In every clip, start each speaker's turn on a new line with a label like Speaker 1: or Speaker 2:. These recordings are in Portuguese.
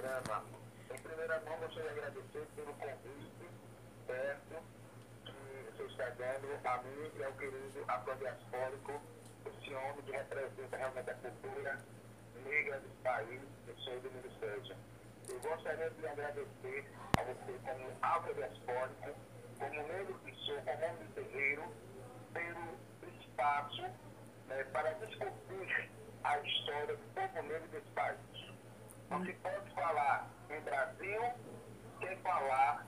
Speaker 1: programa. Em primeira mão, gostaria de agradecer pelo convite, certo, que você está dando a mim e ao querido afrodiaspórico, esse homem que representa realmente a cultura negra desse país, que sou do Ministério. Eu gostaria de agradecer a você como afrodiaspórico, como negro que sou, como homem guerreiro, pelo espaço né, para discutir a história do povo negro desse país. Não se pode falar em Brasil sem falar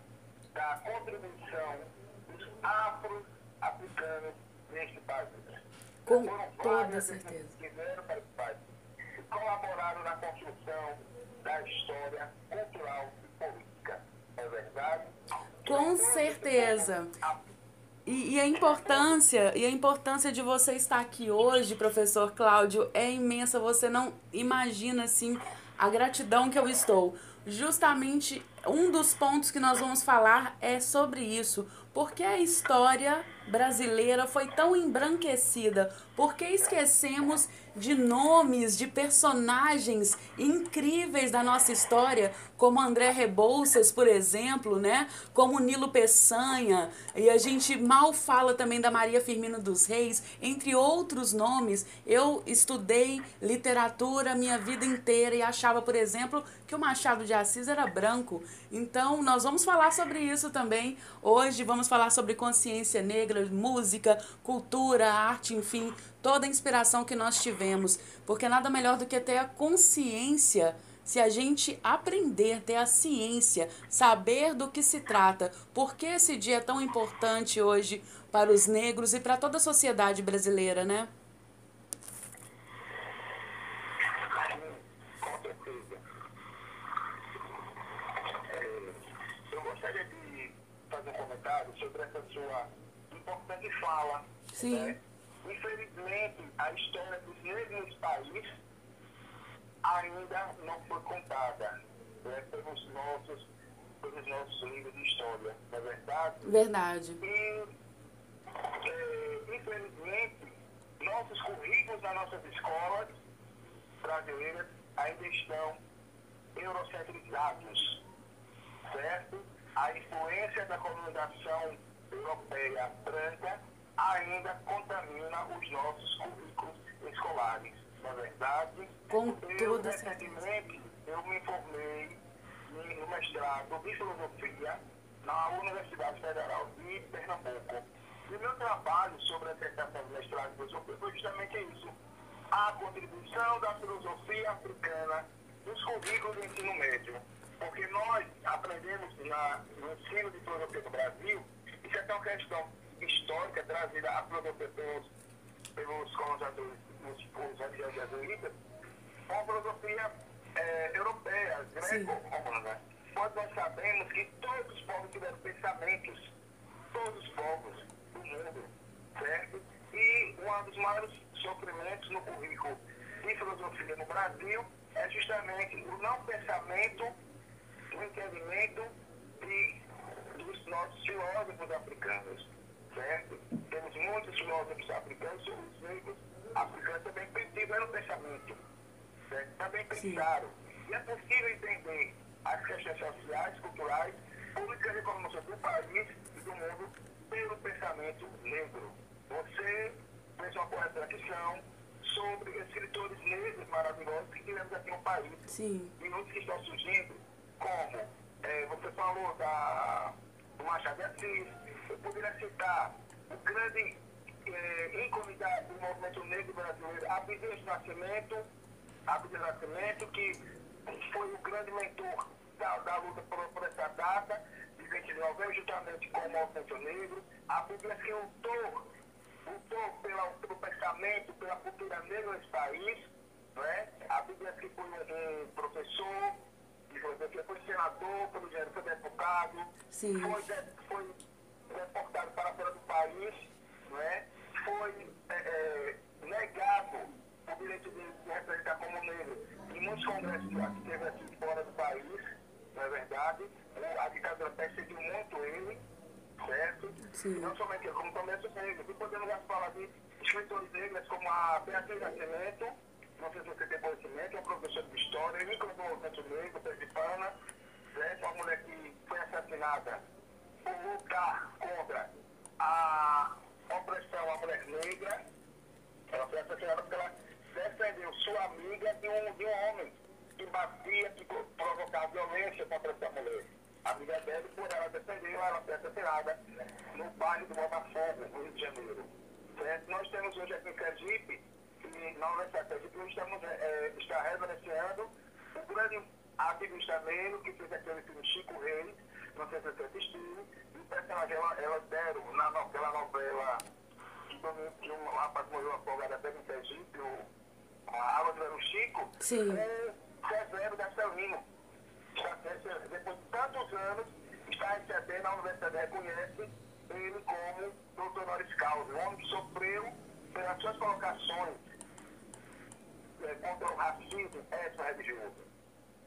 Speaker 1: da contribuição dos afro-africanos neste país.
Speaker 2: Com toda certeza.
Speaker 1: Que vieram para esse país e colaboraram na construção da história cultural e política. É verdade?
Speaker 2: Com certeza. E, e, a importância, e a importância de você estar aqui hoje, professor Cláudio, é imensa. Você não imagina assim a gratidão que eu estou. Justamente um dos pontos que nós vamos falar é sobre isso. Porque a história brasileira foi tão embranquecida? Porque esquecemos de nomes, de personagens incríveis da nossa história, como André Rebouças, por exemplo, né? Como Nilo Peçanha, e a gente mal fala também da Maria Firmino dos Reis, entre outros nomes. Eu estudei literatura minha vida inteira e achava, por exemplo, que o Machado de Assis era branco. Então, nós vamos falar sobre isso também. Hoje vamos falar sobre consciência negra, música, cultura, arte, enfim, toda a inspiração que nós tivemos, porque nada melhor do que ter a consciência. Se a gente aprender, ter a ciência, saber do que se trata, por que esse dia é tão importante hoje para os negros e para toda a sociedade brasileira, né?
Speaker 1: Eu de fazer um comentário sobre essa sua importante fala.
Speaker 2: Sim. Né?
Speaker 1: Infelizmente, a história dos negros país ainda não foi contada né, pelos, nossos, pelos nossos livros de história, não é verdade?
Speaker 2: Verdade.
Speaker 1: E, é, infelizmente, nossos currículos nas nossas escolas brasileiras ainda estão eurocentrizados, certo? A influência da colonização europeia branca ainda contamina os nossos currículos escolares. Na é verdade,
Speaker 2: Com
Speaker 1: eu
Speaker 2: toda
Speaker 1: recentemente eu me formei no mestrado de filosofia na Universidade Federal de Pernambuco. E o meu trabalho sobre a dissertação do mestrado de filosofia foi justamente isso. A contribuição da filosofia africana nos currículos do ensino médio. Porque nós aprendemos na, no ensino de filosofia no Brasil, isso é uma questão histórica trazida à filosofia pelos, pelos colonizadores, os povos jesuítas, uma filosofia é, europeia, greco-romana. Quando nós sabemos que todos os povos tiveram pensamentos, todos os povos do mundo, certo? E um dos maiores sofrimentos no currículo de filosofia no Brasil é justamente o não pensamento, o entendimento de, dos nossos filósofos africanos certo? Temos muitos filósofos africanos, os negros africanos também tiveram pensamento, certo? também pensaram. E é possível entender as questões sociais, culturais, políticas e econômicas do país e do mundo pelo pensamento negro. Você fez uma correta reflexão sobre escritores negros maravilhosos que tivemos aqui no país.
Speaker 2: Sim.
Speaker 1: E outros que estão surgindo, como é, você falou da, do Machado de Assis, eu poderia citar o grande ícone do movimento negro brasileiro, Abdias Nascimento, Abdias Nascimento, que foi o grande mentor da, da luta por, por, essa data, de 20 de novembro, juntamente com o movimento negro. Abdias que lutou, lutou pela, pelo pensamento, pela cultura negra nesse país. Não é? Abdias que foi um, um professor, que foi senador, pelo foi deputado,
Speaker 2: Sim.
Speaker 1: foi, foi deportado para fora do país, não é? foi é, é, negado o direito de se representar como negro em muitos congressos que teve aqui fora do país, não é verdade? A ditadura perseguiu muito ele, certo?
Speaker 2: Sim.
Speaker 1: Não somente ele, como também os negros. E podemos falar de escritores negros como a Beatriz Nascimento, não sei se você tem conhecimento, é uma professora de história, ele como movimento negro, participante, determinada por lutar contra a opressão à mulher negra. Ela foi assassinada porque ela defendeu sua amiga de um, de um homem que batia, que provocava violência contra essa mulher. A amiga dela, por ela defender, ela foi assassinada no bairro do Botafogo, no Rio de Janeiro. Certo? Nós temos hoje aqui em Cajipe, e na Universidade de estamos é, está reverenciando o grande ativista negro que fez aquele filme Chico Reis, não sei se você assistiu, e o personagem, ela, ela deram na novela, novela que um rapaz morreu afogado até em Sergipe, o a água do Chico,
Speaker 2: Sim.
Speaker 1: com Severo Gastelino. Depois de tantos anos, está recebendo, a universidade reconhece ele como doutor honoris causa, um homem que sofreu pelas suas colocações é, contra o racismo extra-religioso.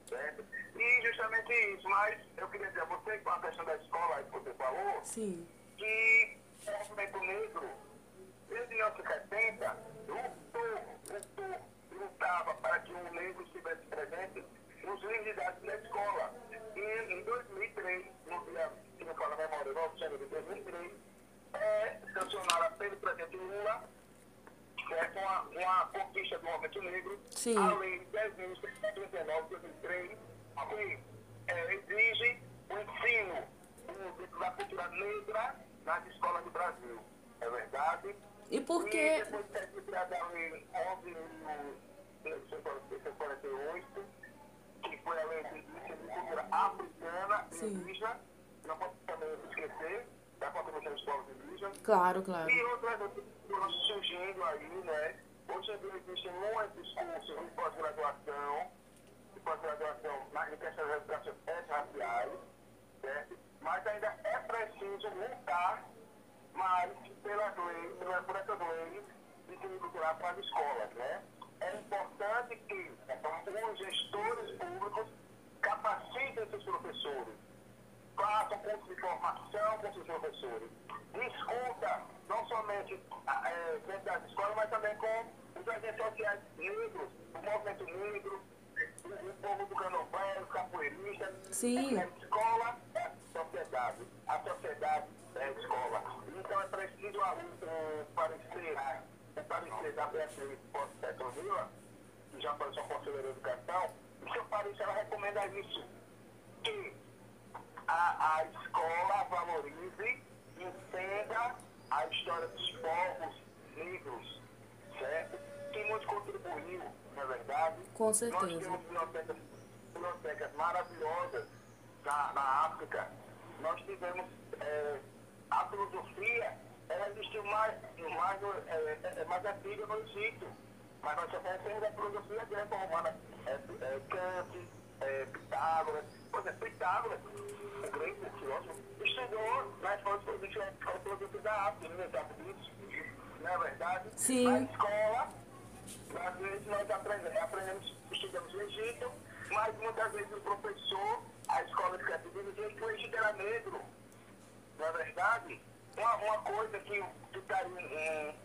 Speaker 1: Certo? E justamente isso, mas eu queria dizer a você, com a questão da escola que você falou,
Speaker 2: Sim.
Speaker 1: que o movimento negro, desde 1970, lutou, lutou, lutava para que o negro estivesse presente nos livros didáticos da escola. E em 2003, no dia, se não fala a memória, 9 de janeiro de 2003, é sancionada pelo presidente Lula, certo? Uma, uma conquista do movimento negro,
Speaker 2: Sim.
Speaker 1: a lei 10.139 de 2003, que é, exige o ensino do- da cultura negra nas escolas do Brasil. É verdade?
Speaker 2: E por que.
Speaker 1: depois de criada a lei 11.148, que foi a lei de cultura africana e indígena, não pode também esquecer da contribuição dos povos indígenas,
Speaker 2: Claro, claro.
Speaker 1: e outras foram surgindo aí, né? Hoje em dia existem muitos cursos de pós-graduação, de pós-graduação na- de educação raciais, certo? Mas ainda é preciso lutar mais pelas leis, pela- por essas leis de ensino cultural para as escolas, né? É importante que os gestores públicos capacitem esses professores, façam curso de formação com esses professores. Discuta não somente ah, eh, dentro das escolas, mas também com os agentes sociais negros, o movimento negro, o, povo do candomblé, os capoeiristas.
Speaker 2: Sim.
Speaker 1: A escola é a sociedade, a sociedade é a escola. Então é preciso a- o parecer, o parecer da Beatriz Petronila, que já foi sua conselheira de educação, o seu parecer ela recomenda isso, que a, a escola valorize, entenda a história dos povos negros, certo? Que muito contribuiu, na é verdade.
Speaker 2: Com
Speaker 1: Nós
Speaker 2: certeza.
Speaker 1: temos bibliotecas, bibliotecas maravilhosas na, na África. Nós tivemos é, a filosofia, ela existiu mais, mais, é, é, é mais antiga no Egito. Mas nós só conhecemos a filosofia greco-romana. É, é, Kant, é, Pitágoras. Por exemplo, Pitágoras, o grego filósofo, estudou na escola de filosofia da África, sabe disso. Não é verdade?
Speaker 2: Sim.
Speaker 1: Na escola, às vezes nós aprendemos, aprendemos estudamos no Egito, mas muitas vezes o professor, a escola de categoria, dizia que o Egito era negro. Não é verdade? Uma, uma coisa que ficaria em,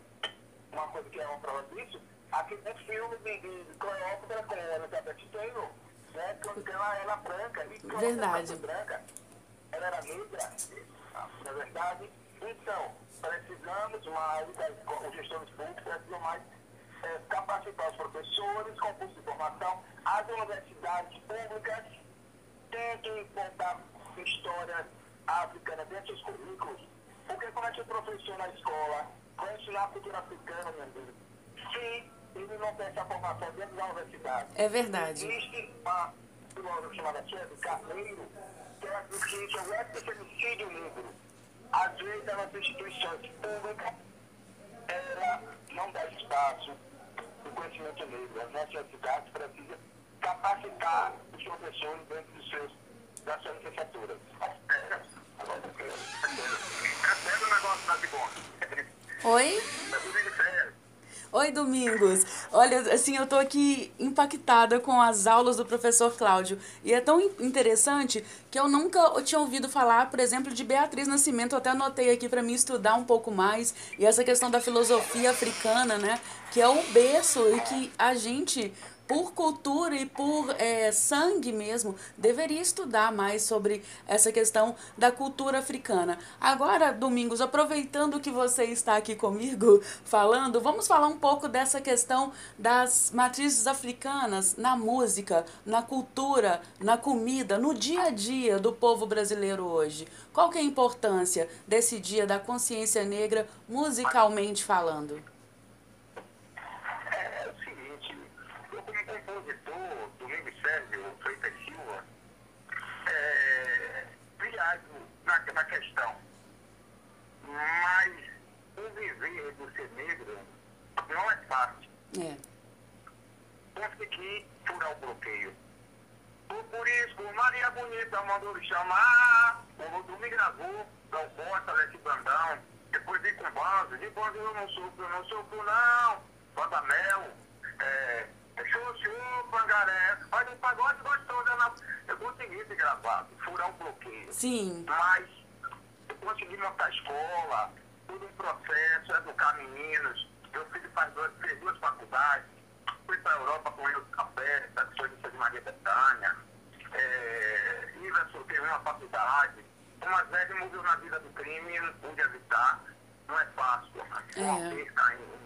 Speaker 1: uma coisa que é uma prova disso, aquele filme de, de, de Cleópatra com Elizabeth Taylor, né? Ela era branca, e
Speaker 2: Verdade.
Speaker 1: branca, ela era negra, é verdade? Então, precisamos mais, os gestores públicos precisam mais eh, capacitar os professores com curso de formação, as universidades públicas têm que contar história africana dentro dos currículos. Porque como é que o professor na escola vai ensinar a cultura africana, meu Deus? Se ele não tem essa formação dentro da universidade.
Speaker 2: É verdade.
Speaker 1: Existe uma filósofa chamada Tiago Carneiro, que ela diz que isso é o epifemicídio negro. Às vezes, as instituições públicas, ela não dá espaço do conhecimento negro. As nossas cidades precisam capacitar os professores dentro dos seus, o da Bigode?
Speaker 2: Oi? Oi, Domingos. Olha, assim, eu tô aqui impactada com as aulas do professor Cláudio. E é tão in- interessante que eu nunca tinha ouvido falar, por exemplo, de Beatriz Nascimento. Eu até anotei aqui para mim estudar um pouco mais. E essa questão da filosofia africana, né? Que é o berço e que a gente por cultura e por é, sangue mesmo, deveria estudar mais sobre essa questão da cultura africana. Agora, Domingos, aproveitando que você está aqui comigo falando, vamos falar um pouco dessa questão das matrizes africanas na música, na cultura, na comida, no dia a dia do povo brasileiro hoje. Qual que é a importância desse dia da consciência negra musicalmente falando?
Speaker 1: na questão. Mas o viver do ser negro não é. É. Consegui furar o bloqueio. Por isso, o Maria Bonita mandou me chamar, o Domingo gravou, Dal Costa, Lete Brandão, depois vim com o bando, de quando eu não sofro, eu não sofro não, Banda Mel, é, Chuchu, Pangaré, faz um pagode gostoso, né? eu consegui ter gravado, furar o bloqueio.
Speaker 2: Sim.
Speaker 1: Mas consegui montar escola, tudo um processo, educar meninos. Meu filho faz dois, fez duas faculdades, fui para a Europa com ele no café, da de Maria Betânia. É, Iverson teve uma faculdade. Uma velha mudou na vida do crime, não pude evitar. Não é fácil. É. Uma perca em,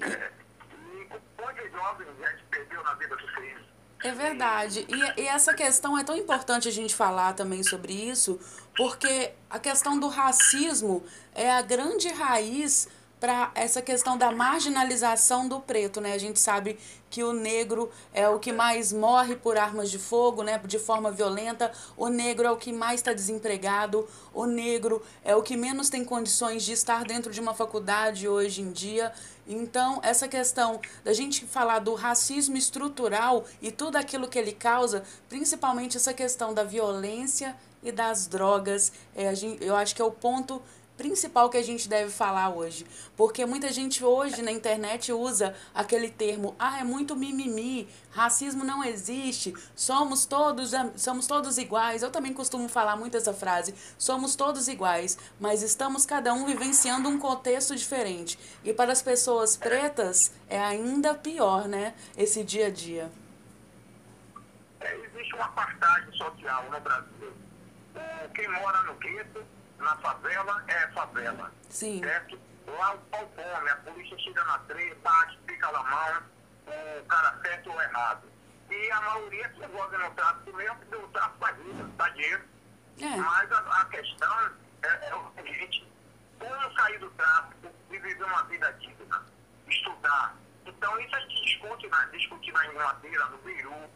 Speaker 1: é, e quantos jovens a gente perdeu na vida do crime?
Speaker 2: É verdade. E, e, essa questão é tão importante a gente falar também sobre isso, porque a questão do racismo é a grande raiz para essa questão da marginalização do preto, né? A gente sabe que o negro é o que mais morre por armas de fogo, né? De forma violenta. O negro é o que mais está desempregado. O negro é o que menos tem condições de estar dentro de uma faculdade hoje em dia. Então, essa questão da gente falar do racismo estrutural e tudo aquilo que ele causa, principalmente essa questão da violência e das drogas, é, eu acho que é o ponto principal que a gente deve falar hoje. Porque muita gente hoje na internet usa aquele termo, ah, é muito mimimi, racismo não existe, somos todos, somos todos iguais. Eu também costumo falar muito essa frase, somos todos iguais, mas estamos cada um vivenciando um contexto diferente. E para as pessoas pretas é ainda pior, né, esse dia a dia.
Speaker 1: É, existe uma apartheid social no Brasil. Quem mora no gueto na favela é favela.
Speaker 2: Sim.
Speaker 1: Certo? Lá o pau come, a polícia chega na treta, fica na mão, o cara certo ou errado. E a maioria se envolve no tráfico mesmo, porque o tráfico dá vida, dá dinheiro. É. Mas a, a questão é, é o seguinte, como sair do tráfico e viver uma vida digna, estudar. Então isso a gente discute na, discute na Inglaterra, no Peru,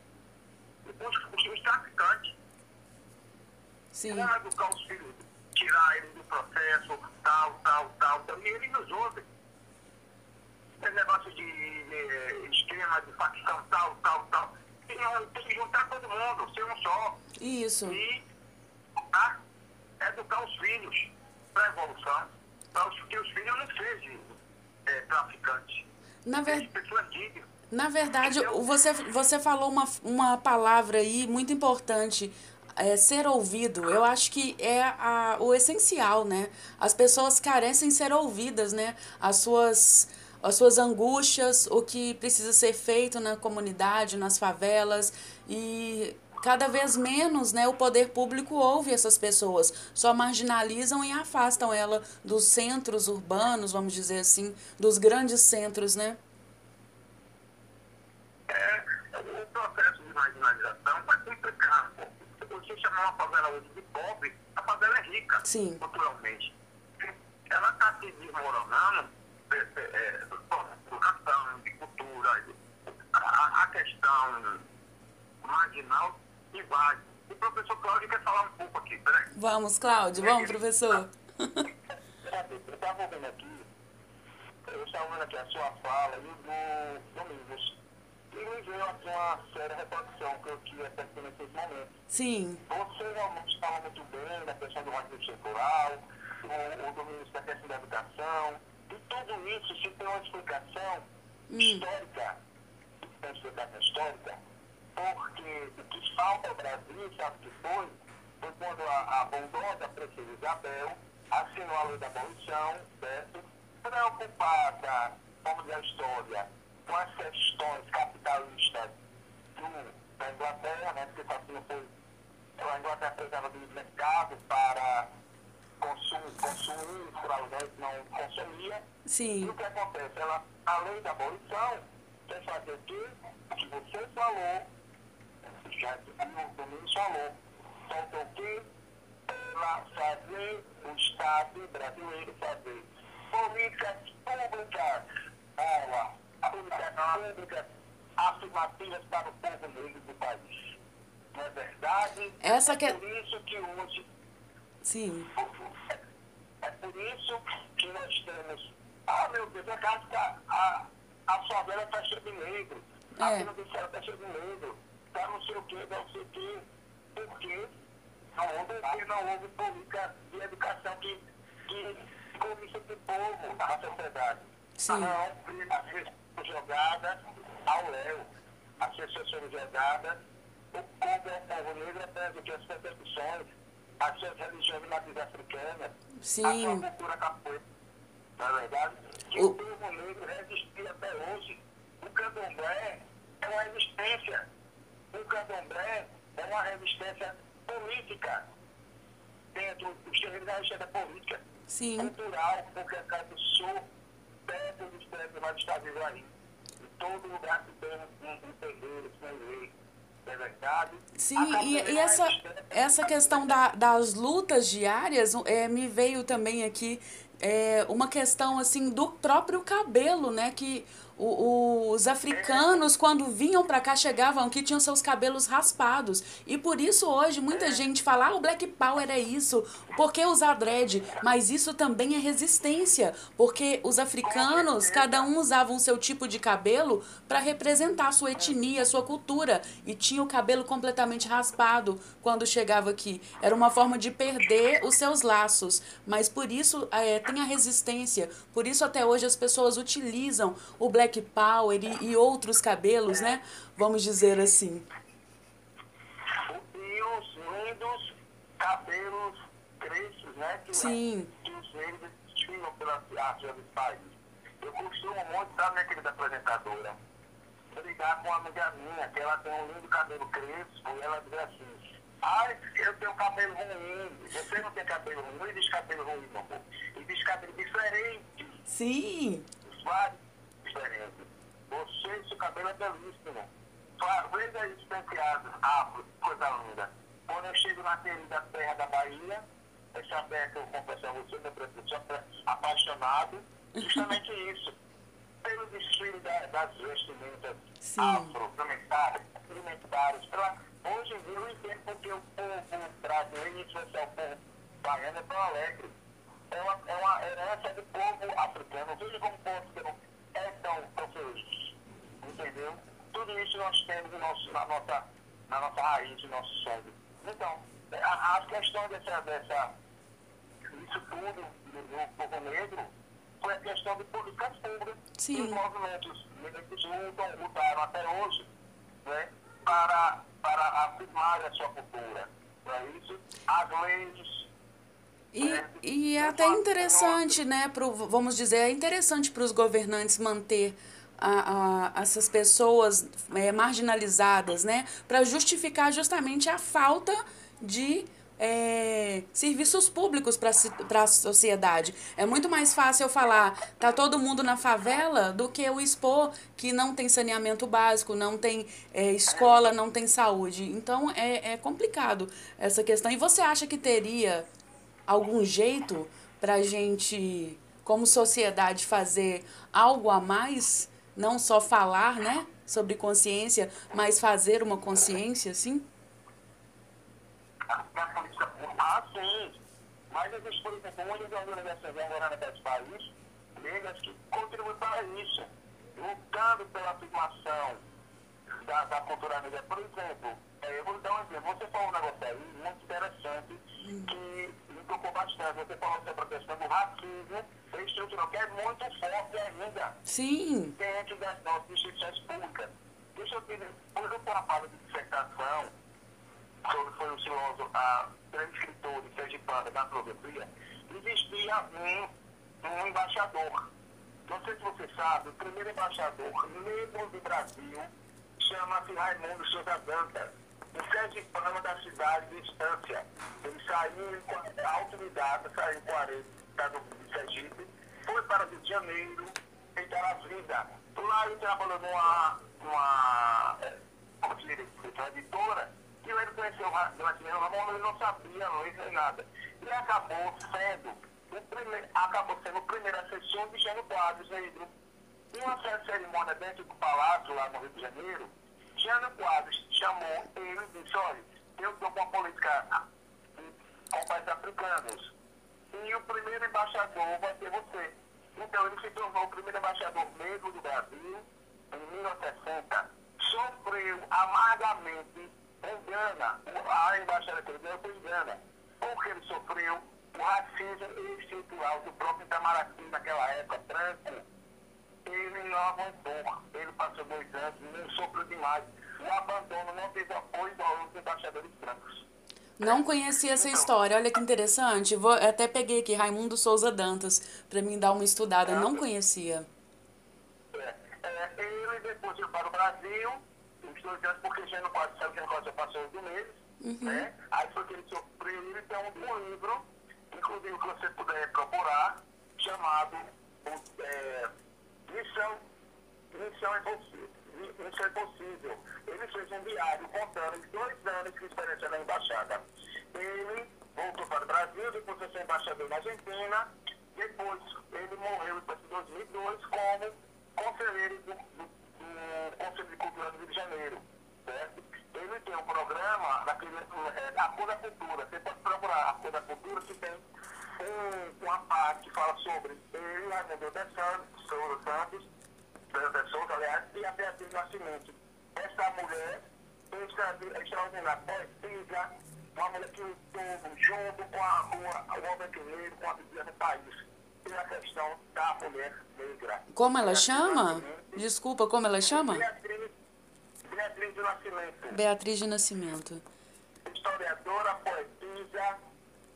Speaker 1: os, os traficantes.
Speaker 2: Sim.
Speaker 1: Como educar os filhos tirar ele do processo, tal, tal, tal, tal. E ele nos ouve. Esse negócio de, de esquema, de facção, tal, tal, tal. Tem, tem que juntar todo mundo, ser um só.
Speaker 2: Isso.
Speaker 1: E tá? educar os filhos para a evolução, para que os filhos não sejam é, traficantes.
Speaker 2: Na verdade.
Speaker 1: Pessoas dignas.
Speaker 2: Na verdade, você, você falou uma, uma palavra aí muito importante é, ser ouvido, eu acho que é a, o essencial, né? As pessoas carecem ser ouvidas, né? As suas, as suas angústias, o que precisa ser feito na comunidade, nas favelas e cada vez menos né, o poder público ouve essas pessoas, só marginalizam e afastam ela dos centros urbanos, vamos dizer assim, dos grandes centros, né?
Speaker 1: É, o processo de marginalização vai complicar você chamar uma favela hoje de pobre, a favela é rica
Speaker 2: Sim.
Speaker 1: culturalmente. Ela está se desmoronando é, é, é por questão de cultura, a, a questão marginal invade. O professor Cláudio quer falar um pouco aqui, peraí.
Speaker 2: Vamos, Cláudio, vamos, professor.
Speaker 1: eu estava ouvindo aqui, eu estava ouvindo aqui a sua fala e o do Domingos e me veio aqui uma séria reflexão que eu tive até nesses momentos.
Speaker 2: Sim.
Speaker 1: Você realmente fala muito bem da questão do racismo circular, o, o domínio da questão da educação, e tudo isso se tem uma explicação hum. histórica, uma explicação histórica, porque o que falta ao Brasil, sabe o que foi? Foi quando a, a bondosa princesa Isabel assinou a lei da abolição, certo? Preocupada, como diz a história, as questões capitalistas do, da Inglaterra, né, porque assim, foi, a Inglaterra precisava do mercado para consumir, consumir os não consumia.
Speaker 2: Sim.
Speaker 1: E o que acontece? Ela, além da abolição, quer fazer o quê? O que você falou, já o Domingos falou, faltou o quê? Ela fazer o Estado brasileiro fazer políticas públicas, ela, políticas públicas afirmativas para o povo negro do país. Não é verdade?
Speaker 2: Essa que...
Speaker 1: É por isso que hoje.
Speaker 2: Sim.
Speaker 1: É por isso que nós temos. Ah, meu Deus, a casa tá, a, a favela está cheia de negro. É. A Vila do Céu está cheia de negro. Está não sei o quê, não sei o quê. Por quê? Não houve, não houve política de educação que, que comissa do povo da sociedade.
Speaker 2: Sim.
Speaker 1: Não, jogadas ao léu. As pessoas foram jogadas. O povo é o povo negro até que as percepções, as suas religiões matrizes africanas,
Speaker 2: Sim.
Speaker 1: a sua cultura capoeira. Não é verdade? Que o... o povo negro resistiu até hoje. O candomblé é uma resistência. O candomblé é uma resistência política dentro dos terrenos da resistência política.
Speaker 2: Sim.
Speaker 1: cultural, porque a casa do sul, aí. Em todo lugar que tem um, terreiro, sem lei. É verdade.
Speaker 2: Sim, e, e, essa, essa questão da, das lutas diárias é, me veio também aqui é, uma questão assim do próprio cabelo, né? Que o, os africanos, quando vinham para cá, chegavam aqui, tinham seus cabelos raspados. E por isso hoje muita gente fala, ah, o Black Power é isso, por que usar dread? Mas isso também é resistência, porque os africanos, cada um usava o seu tipo de cabelo para representar a sua etnia, a sua cultura. E tinha o cabelo completamente raspado quando chegava aqui. Era uma forma de perder os seus laços. Mas por isso é, tem a resistência, por isso até hoje as pessoas utilizam o Black Black Power e, e outros cabelos, né? Vamos dizer assim.
Speaker 1: E os lindos cabelos crespos, né? Que,
Speaker 2: Sim.
Speaker 1: Que os negros tinham pela arte do país. Eu costumo muito, da minha querida apresentadora, brigar com uma amiga minha, que ela tem um lindo cabelo crespo, e ela diz assim, ai, eu tenho cabelo ruim, você não tem cabelo ruim, diz cabelo ruim, meu amor. E diz cabelo diferente.
Speaker 2: Sim.
Speaker 1: Vários diferente. Você, seu cabelo é belíssimo. Claro, veja isso penteado, afro, coisa linda. Quando eu chego na querida terra da Bahia, essa terra que eu confesso a você, meu sou apaixonado, justamente isso. Pelo desfile da, das vestimentas afro-comentárias, alimentares. Hoje em dia eu entendo porque o povo brasileiro, em especial o povo baiano, é tão alegre. É uma, é uma herança do povo africano. Veja como o povo africano é tão, tão feliz. Entendeu? Tudo isso nós temos no nosso, na, nossa, na nossa raiz, no nosso sangue. Então, a, a questão dessa, dessa, isso tudo do povo negro foi a questão de políticas públicas.
Speaker 2: Sim.
Speaker 1: E os movimentos negros lutam, lutaram até hoje né, para, para afirmar a sua cultura. Não é isso? As leis
Speaker 2: e, e é até interessante, né, pro, vamos dizer, é interessante para os governantes manter a, a, essas pessoas é, marginalizadas, né, para justificar justamente a falta de é, serviços públicos para a sociedade. É muito mais fácil eu falar, tá todo mundo na favela, do que eu expor que não tem saneamento básico, não tem é, escola, não tem saúde. Então é, é complicado essa questão. E você acha que teria algum jeito para a gente, como sociedade, fazer algo a mais? Não só falar, né? Sobre consciência, mas fazer uma consciência, assim?
Speaker 1: Ah, sim. Mas existe, por exemplo, muitas organizações agora nesse país, negras, que contribuem para isso, lutando pela afirmação da, da cultura negra. Por exemplo, é, eu vou dar um exemplo. Você falou um negócio aí muito interessante que me tocou bastante. Você falou sobre a questão do racismo estrutural, que é muito forte ainda.
Speaker 2: Sim.
Speaker 1: Dentro das nossas instituições públicas. Deixa eu dizer, quando eu trabalho de dissertação, sobre foi o filósofo, a grande escritor de Sergipana, da filosofia, existia um, um embaixador não sei se você sabe, o primeiro embaixador negro do Brasil chama-se Raimundo Souza Dantas, um sergipano da cidade de Estância. Ele saiu em autodidata, saiu em 40, do Sergipe, foi para o Rio de Janeiro, tentar a vida. Lá ele trabalhou numa, numa como se diz, uma editora, e ele conheceu o Nascimento Ramon, ele não sabia, não nem nada. E acabou sendo, o primeiro, acabou sendo o primeiro assessor de Jânio Quadros, negro. Em uma certa cerimônia dentro do palácio, lá no Rio de Janeiro, Jânio Quadros chamou ele e disse, olha, eu estou com a política com países africanos. E o primeiro embaixador vai ser você. Então ele se tornou o primeiro embaixador negro do Brasil em 1960. Sofreu amargamente engana, a embaixada que ele deu foi engana, porque ele sofreu o racismo estrutural do próprio Itamaraty naquela época, branco. Ele não aguentou, ele passou dois anos, não sofreu demais. O abandono não teve apoio dos outros embaixadores brancos.
Speaker 2: Não conhecia essa história, olha que interessante. Vou, até peguei aqui Raimundo Souza Dantas para mim dar uma estudada, não conhecia.
Speaker 1: É, é, ele depois veio para o Brasil, os dois anos, porque já não pode o negócio já passou oito meses, uhum. né? Aí foi que ele sofreu, ele tem um livro, inclusive que você puder procurar, chamado é, Missão, Missão Impossível. Isso é possível. Ele fez um diário contando os dois anos de experiência na embaixada. Ele voltou para o Brasil, depois foi ser embaixador na Argentina, depois ele morreu em 2002 como conselheiro do, do, do Conselho de Cultura do Rio de Janeiro. Certo? Ele tem um programa daquele, é, a Cor da Cultura. Você pode procurar a Cor da Cultura que tem um, uma parte que fala sobre ele, Raimundo Santos, Souza Santos, Fernanda Souza, aliás, e a Beatriz Nascimento. Essa mulher é extraordinária, poesia, uma mulher que lutou junto com, a, com a, o homem negro, com a Bíblia do país, pela questão da mulher negra.
Speaker 2: Como ela chama? Desculpa, como ela chama?
Speaker 1: Beatriz, Beatriz de Nascimento.
Speaker 2: Beatriz de Nascimento.
Speaker 1: Historiadora, poetisa,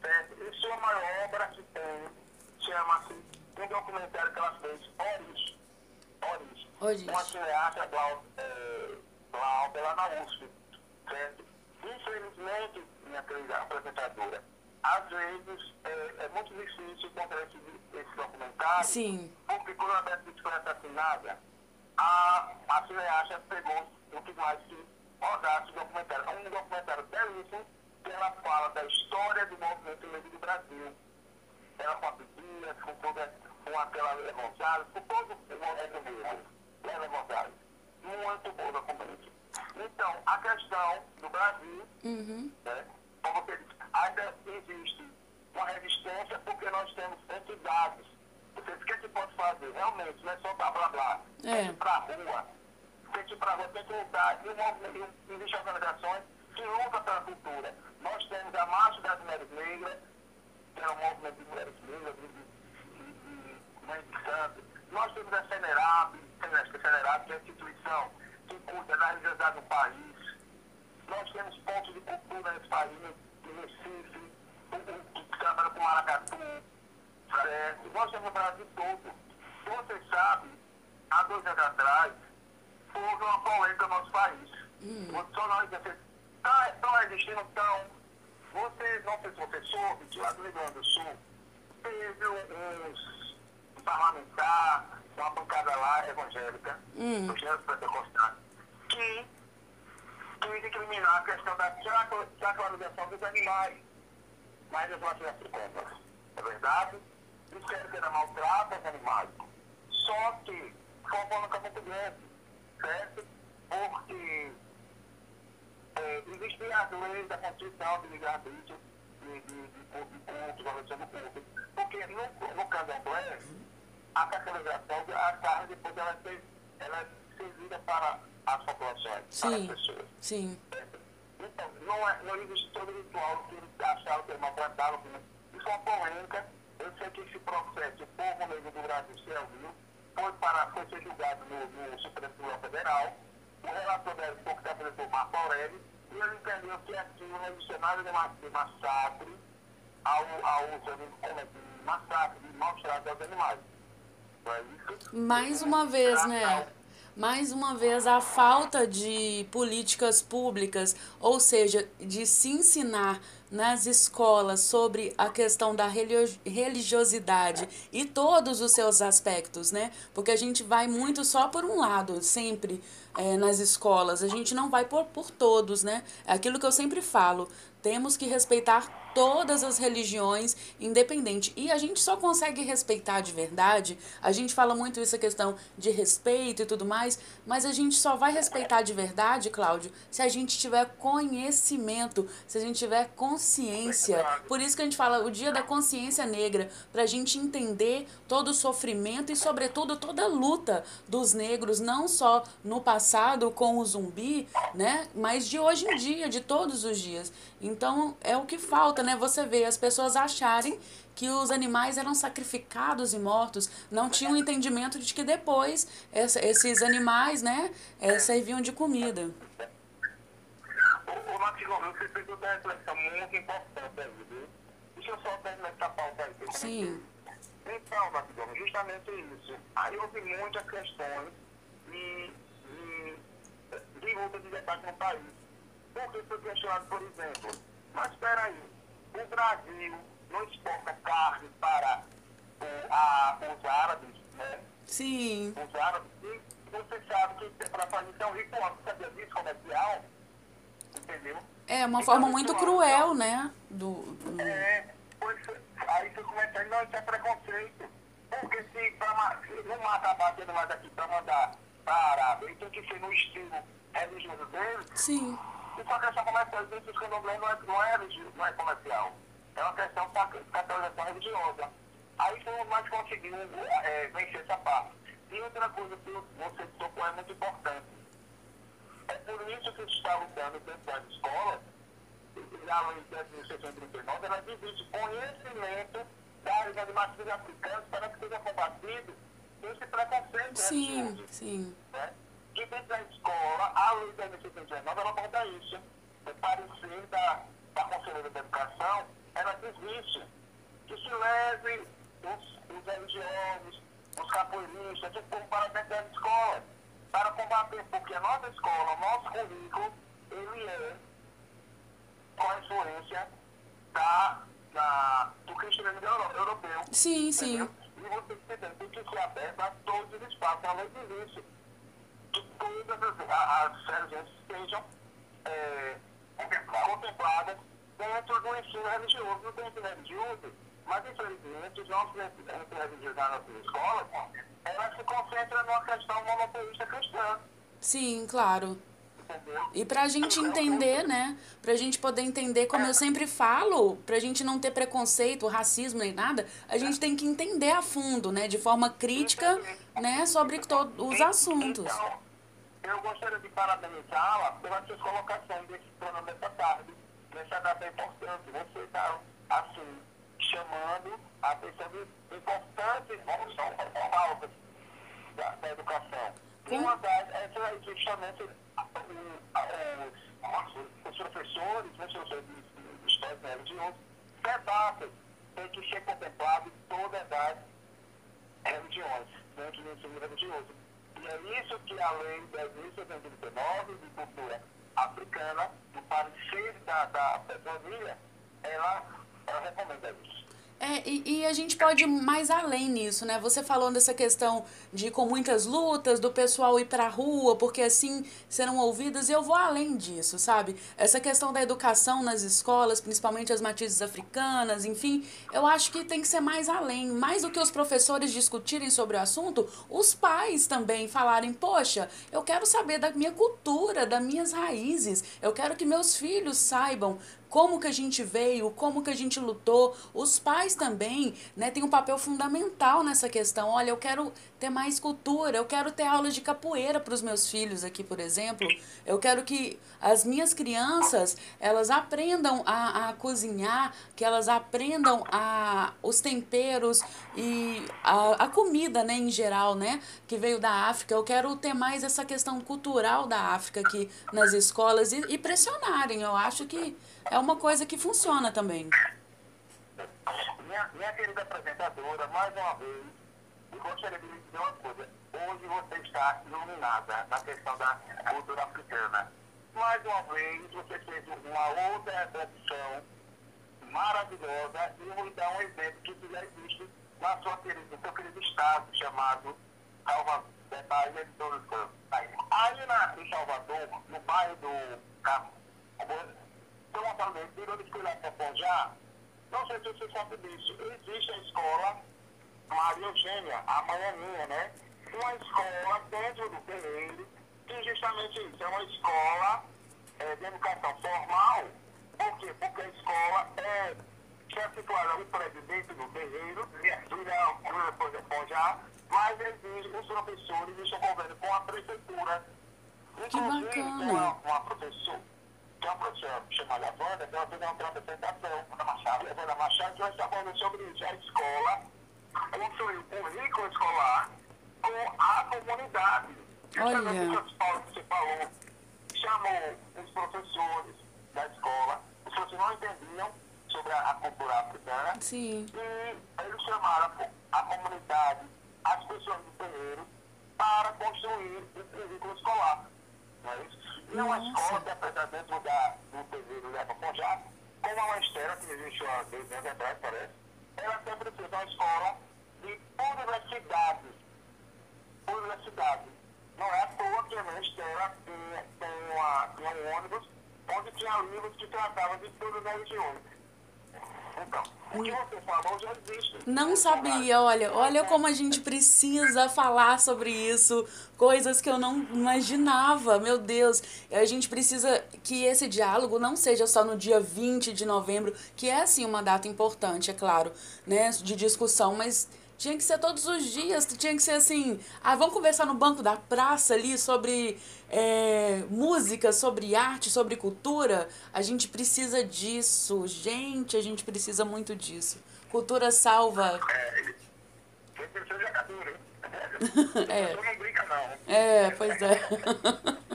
Speaker 1: certo? E sua maior obra que tem chama-se um documentário que ela fez, Oris
Speaker 2: Origem.
Speaker 1: Uma cineasta, Cláudia, lá na USP, certo? Infelizmente, minha querida apresentadora, às vezes é, é muito difícil encontrar esse, esse documentário,
Speaker 2: Sim.
Speaker 1: porque quando a Beatriz foi assassinada, a, a cineasta pegou o que mais que rodasse o documentário. É um documentário belíssimo que ela fala da história do movimento negro do Brasil. Ela com a Bíblia, com toda com aquela Gonçalves, com todo o movimento negro. Leva Gonçalves. Muito boa documento. Então, a questão do Brasil, uhum. né, como você disse, ainda existe uma resistência porque nós temos entidades. Você o que, é que pode fazer? Realmente, não é só blá blá blá. É. Tem que ir para a rua. Tem que ir para a rua, tem que lutar. E o existem organizações que lutam pela cultura. Nós temos a Marcha das Mulheres Negras, que é um movimento de mulheres negras, de, de, de, Santos. Nós temos a CENERAB, a que é a instituição que cuida da religiosidade do país. Nós temos pontos de cultura nesse país, Recife, que trabalha com Maracatu, certo? Nós temos o Brasil todo. Você sabe, há dois anos atrás, houve uma polêmica no nosso país. Hum. Só nós estão tá, existindo, então, você, não sei se você soube, que lá do Rio Grande do Sul, teve uns parlamentar, uma bancada lá evangélica, hum. Gênesis Pentecostal, que e eliminar a questão da sacralização dos animais mas eu faço essa compra. É verdade? Disseram que era maltrato aos animais. Só que como no Campo Grande, certo? Porque é, existem as leis da Constituição de livre-arbítrio, de, de, de, de do culto. Porque no, no candomblé, a caracterização, a carne depois ela é, é servida para as populações,
Speaker 2: sim,
Speaker 1: as pessoas.
Speaker 2: Sim.
Speaker 1: Então, não, é, não existe todo ritual que acharam que é maltratado. Isso é uma polêmica. Eu sei que esse processo, o povo negro do Brasil se ouviu, foi, para, foi ser julgado no, no Supremo Tribunal Federal. O relator dele foi que apresentou Marco Aurélio, e ele entendeu que aquilo não existe nada de massacre ao, ao, ao massacre, de maus tratos aos animais. é isso?
Speaker 2: Mais uma vez, né? Mais uma vez a falta de políticas públicas, ou seja, de se ensinar nas escolas sobre a questão da religiosidade e todos os seus aspectos, né? Porque a gente vai muito só por um lado, sempre é, nas escolas, a gente não vai por, por todos, né? É aquilo que eu sempre falo, temos que respeitar todas as religiões, independente. E a gente só consegue respeitar de verdade. A gente fala muito isso a questão de respeito e tudo mais, mas a gente só vai respeitar de verdade, Cláudio, se a gente tiver conhecimento, se a gente tiver consciência. Por isso que a gente fala o dia da consciência negra, para a gente entender todo o sofrimento e, sobretudo, toda a luta dos negros, não só no passado com o zumbi, né, mas de hoje em dia, de todos os dias. Então, é o que falta, né? Você vê as pessoas acharem que os animais eram sacrificados e mortos, não tinham entendimento de que depois essa, esses animais, né, é, serviam de comida.
Speaker 1: Ô, Matigão, você fez uma reflexão muito importante aí, viu? Deixa eu só terminar essa pauta aí.
Speaker 2: Sim.
Speaker 1: Então, Matigão, justamente isso. Aí houve muitas questões de, de luta de debate no país. Porque foi questionado, por exemplo, mas espera aí, o Brasil não exporta carne para o, a, os árabes, né?
Speaker 2: Sim.
Speaker 1: Os árabes. E você sabe que para fazer tão ritual, sabia disso, comercial? Entendeu?
Speaker 2: É uma forma muito cruel, né? Do, do...
Speaker 1: É, pois, aí você começa a não, isso é preconceito. Porque se, pra, se não mata batendo mais aqui para mandar para a Arábia, então tem que ser no estilo religioso deles.
Speaker 2: Sim.
Speaker 1: É uma questão comercial. Isso que o candomblé não é, não, é, não é comercial. É uma questão de catolização religiosa. Aí foi mais conseguiu é, vencer essa parte. E outra coisa que você tocou é muito importante. É por isso que está lutando dentro das escolas, a lei de 1639, ela divide conhecimento das animações africanas para que seja combatido esse preconceito.
Speaker 2: Sim, né, sim.
Speaker 1: Né? que dentro da escola, a lei da 19, ela aborda isso. O parecer da, da Conselheira da Educação, ela diz isso, que se leve os, os religiosos, os capoeiristas, o povo para dentro das escolas, para combater, porque a nossa escola, o nosso currículo, ele é com a influência da, da, do cristianismo europeu.
Speaker 2: Sim, sim.
Speaker 1: Entendeu? E você tem que ser aberto a todos os espaços, a lei diz isso que todas as, as sejam é, contempladas dentro do ensino religioso. No ensino religioso, mas infelizmente os nossos ensinos religiosos na nossa escola, ela se concentra numa questão monoteísta cristã.
Speaker 2: Sim, claro. E para a gente entender, né? Para a gente poder entender, como eu sempre falo, para a gente não ter preconceito, racismo nem nada, a gente tem que entender a fundo, né? De forma crítica, né? Sobre todos os assuntos.
Speaker 1: Então, eu gostaria de parabenizá-la pelas suas colocações desse programa dessa tarde, nessa data importante. Você está, assim, chamando a atenção de importantes pautas da, da educação. Uma das é justamente os, professores, os professores de história e religião, tem que ser contemplado todas as religiões dentro do ensino religioso e é isso que a lei 10.719 de cultura africana, do parecer da, da família, ela, ela recomenda isso.
Speaker 2: É, e, e, a gente pode ir mais além nisso, né? Você falando dessa questão de com muitas lutas, do pessoal ir pra rua, porque assim serão ouvidas, e eu vou além disso, sabe? Essa questão da educação nas escolas, principalmente as matizes africanas, enfim, eu acho que tem que ser mais além. Mais do que os professores discutirem sobre o assunto, os pais também falarem, poxa, eu quero saber da minha cultura, das minhas raízes, eu quero que meus filhos saibam como que a gente veio, como que a gente lutou. Os pais também, né, têm um papel fundamental nessa questão. Olha, eu quero ter mais cultura, eu quero ter aula de capoeira para os meus filhos aqui, por exemplo. Eu quero que as minhas crianças, elas aprendam a, a cozinhar, que elas aprendam a, os temperos e a, a comida, né, em geral, né, que veio da África. Eu quero ter mais essa questão cultural da África aqui nas escolas e, e pressionarem. Eu acho que é uma coisa que funciona também.
Speaker 1: Minha, minha querida apresentadora, mais uma vez, E gostaria de dizer uma coisa. Hoje você está iluminada na questão da cultura africana. Mais uma vez, você fez uma outra opção maravilhosa e vou dar um exemplo que já existe na sua querida, seu querido estado chamado Salvador, Santos. Aí na, em Salvador, no bairro do Carmo, família, virou de para Ponjá, não sei se você sabe disso, existe a escola Maria Eugênia, a Maianinha, né? Uma escola dentro do terreiro, que justamente isso, é uma escola é, de educação formal, por quê? Porque a escola é, é situada no presidente do terreiro, Julião Cruz já, mas exige os professores estão convênio com a prefeitura. Inclusive, tem uma, uma professora, que é uma professora chamada Wanda, que ela fez uma apresentação na Machado, a Wanda Machado, que vai estar falando sobre isso, a escola construir o currículo escolar com a comunidade.
Speaker 2: Olha.
Speaker 1: você falou, chamou os professores da escola, os professores não entendiam sobre a cultura africana.
Speaker 2: Sim.
Speaker 1: E eles chamaram a comunidade, as pessoas do terreiro, para construir o currículo escolar. Não é isso? E é uma escola que é dentro da, do terreiro Leva Conjá, como a Mastera, que existe há dois anos atrás, parece, ela sempre fez uma escola de universidades. Universidades. Não é à toa que a Mastera tinha, tinha, tinha um ônibus onde tinha livros que tratavam de todas as regiões. Então, o que você falou já existe.
Speaker 2: Não sabia, olha, olha como a gente precisa falar sobre isso, coisas que eu não imaginava, meu Deus. A gente precisa que esse diálogo não seja só no dia 20 de novembro, que é assim uma data importante, é claro, né, de discussão, mas tinha que ser todos os dias, tinha que ser assim. Ah, vamos conversar no banco da praça ali sobre é, música, sobre arte, sobre cultura. A gente precisa disso, gente, a gente precisa muito disso. Cultura salva.
Speaker 1: É, não brinca, não.
Speaker 2: É, pois é.